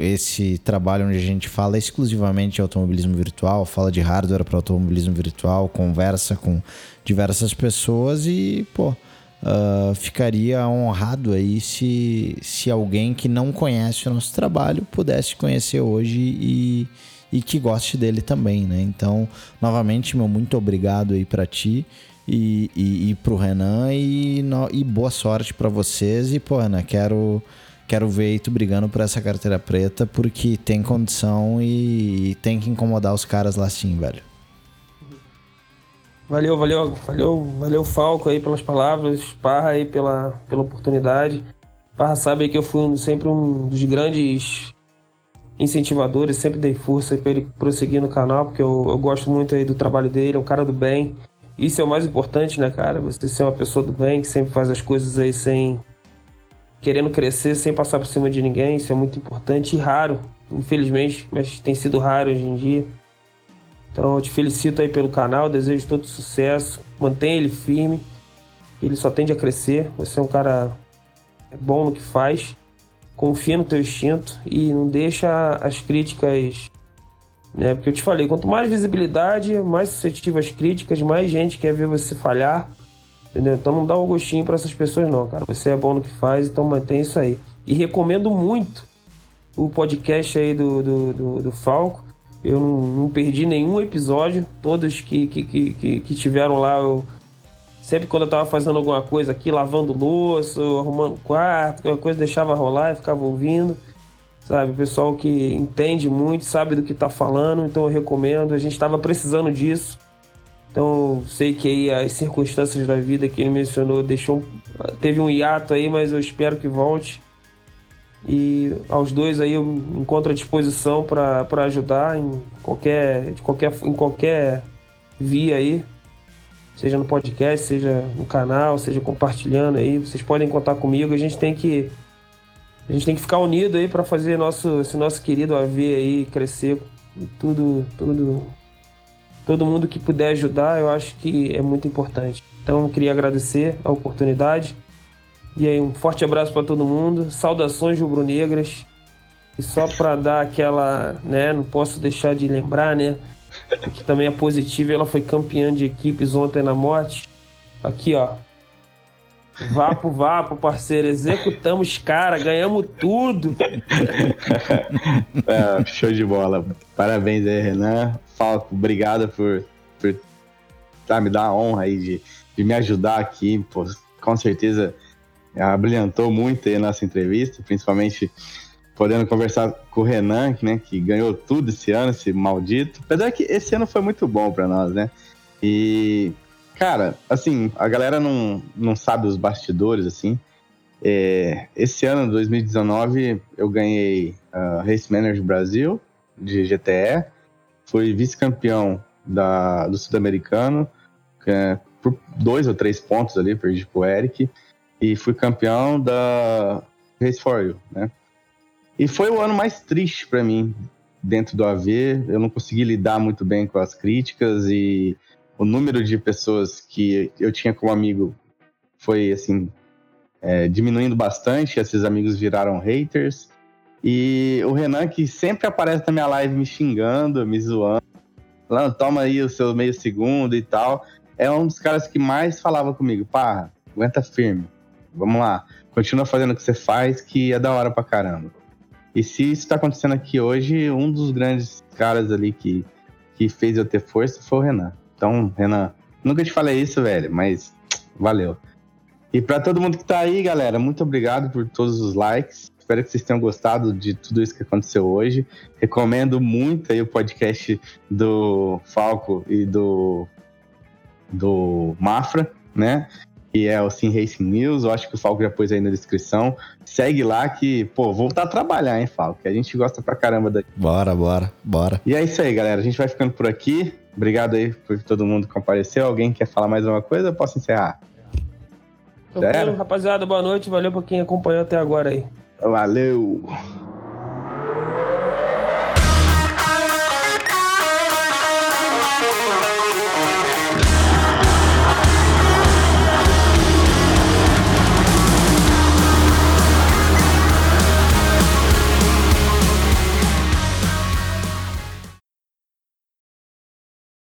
esse trabalho onde a gente fala exclusivamente de automobilismo virtual, fala de hardware para automobilismo virtual, conversa com diversas pessoas e, pô, uh, ficaria honrado aí se, se alguém que não conhece o nosso trabalho pudesse conhecer hoje e, e que goste dele também, né? Então, novamente, meu muito obrigado aí para ti e, e, e pro Renan e, no, e boa sorte para vocês e, pô, Ana, quero quero ver tu brigando por essa carteira preta porque tem condição e tem que incomodar os caras lá sim, velho. Valeu, valeu, valeu, valeu Falco aí pelas palavras, Parra aí pela, pela oportunidade. Parra sabe que eu fui sempre um dos grandes incentivadores, sempre dei força para ele prosseguir no canal, porque eu, eu gosto muito aí do trabalho dele, é um cara do bem. Isso é o mais importante, né, cara? Você ser uma pessoa do bem que sempre faz as coisas aí sem querendo crescer sem passar por cima de ninguém. Isso é muito importante e raro, infelizmente, mas tem sido raro hoje em dia. Então eu te felicito aí pelo canal, desejo todo sucesso, mantenha ele firme, ele só tende a crescer. Você é um cara bom no que faz, confia no teu instinto e não deixa as críticas, né? Porque eu te falei, quanto mais visibilidade, mais suscetível às críticas, mais gente quer ver você falhar Entendeu? Então não dá um gostinho para essas pessoas, não, cara. Você é bom no que faz, então mantém isso aí. E recomendo muito o podcast aí do, do, do, do Falco. Eu não, não, perdi nenhum episódio. Todos que, que, que, que tiveram lá, eu, sempre quando eu tava fazendo alguma coisa aqui, lavando louça, arrumando quarto, qualquer coisa, deixava rolar e ficava ouvindo. Sabe, o pessoal que entende muito, sabe do que tá falando, então eu recomendo. A gente estava precisando disso. Então, sei que aí as circunstâncias da vida que ele mencionou deixou teve um hiato aí, mas eu espero que volte. E aos dois aí eu encontro a disposição para ajudar em qualquer, de qualquer, em qualquer via aí, seja no podcast, seja no canal, seja compartilhando aí. Vocês podem contar comigo. A gente tem que a gente tem que ficar unido aí para fazer nosso esse nosso querido AV aí crescer. Tudo, tudo todo mundo que puder ajudar, eu acho que é muito importante. Então, queria agradecer a oportunidade. E aí, um forte abraço para todo mundo. Saudações rubro-negras. E só para dar aquela, né, não posso deixar de lembrar, né, que também é positivo, ela foi campeã de equipes ontem na morte. Aqui, ó. Vapo, vapo, parceiro. Executamos, cara, ganhamos tudo. é, show de bola. Parabéns aí, Renan. Falco, obrigado por, por tá, me dar a honra aí de, de me ajudar aqui. Pô, com certeza brilhantou muito aí a nossa entrevista, principalmente podendo conversar com o Renan, né, que ganhou tudo esse ano, esse maldito. Apesar que esse ano foi muito bom para nós, né? E, cara, assim, a galera não, não sabe os bastidores, assim. É, esse ano, 2019, eu ganhei uh, Race Manager Brasil, de GTE, foi vice-campeão do Sul-Americano, é, por dois ou três pontos ali, perdi pro Eric, e fui campeão da Race for You, né? E foi o ano mais triste para mim dentro do AV. Eu não consegui lidar muito bem com as críticas e o número de pessoas que eu tinha como amigo foi assim é, diminuindo bastante. Esses amigos viraram haters e o Renan, que sempre aparece na minha live me xingando, me zoando, falando, toma aí o seu meio segundo e tal, é um dos caras que mais falava comigo, pá, aguenta firme, vamos lá, continua fazendo o que você faz, que é da hora pra caramba. E se isso tá acontecendo aqui hoje, um dos grandes caras ali que, que fez eu ter força foi o Renan. Então, Renan, nunca te falei isso, velho, mas valeu. E para todo mundo que tá aí, galera, muito obrigado por todos os likes. Espero que vocês tenham gostado de tudo isso que aconteceu hoje. Recomendo muito aí o podcast do Falco e do, do Mafra, né? Que é o Sim Racing News. Eu acho que o Falco já pôs aí na descrição. Segue lá que, pô, voltar a trabalhar, hein, Falco? Que a gente gosta pra caramba daqui. Bora, bora, bora. E é isso aí, galera. A gente vai ficando por aqui. Obrigado aí por todo mundo que compareceu. Alguém quer falar mais alguma coisa? Eu posso encerrar. Então, rapaziada, boa noite. Valeu pra quem acompanhou até agora aí. Valeu!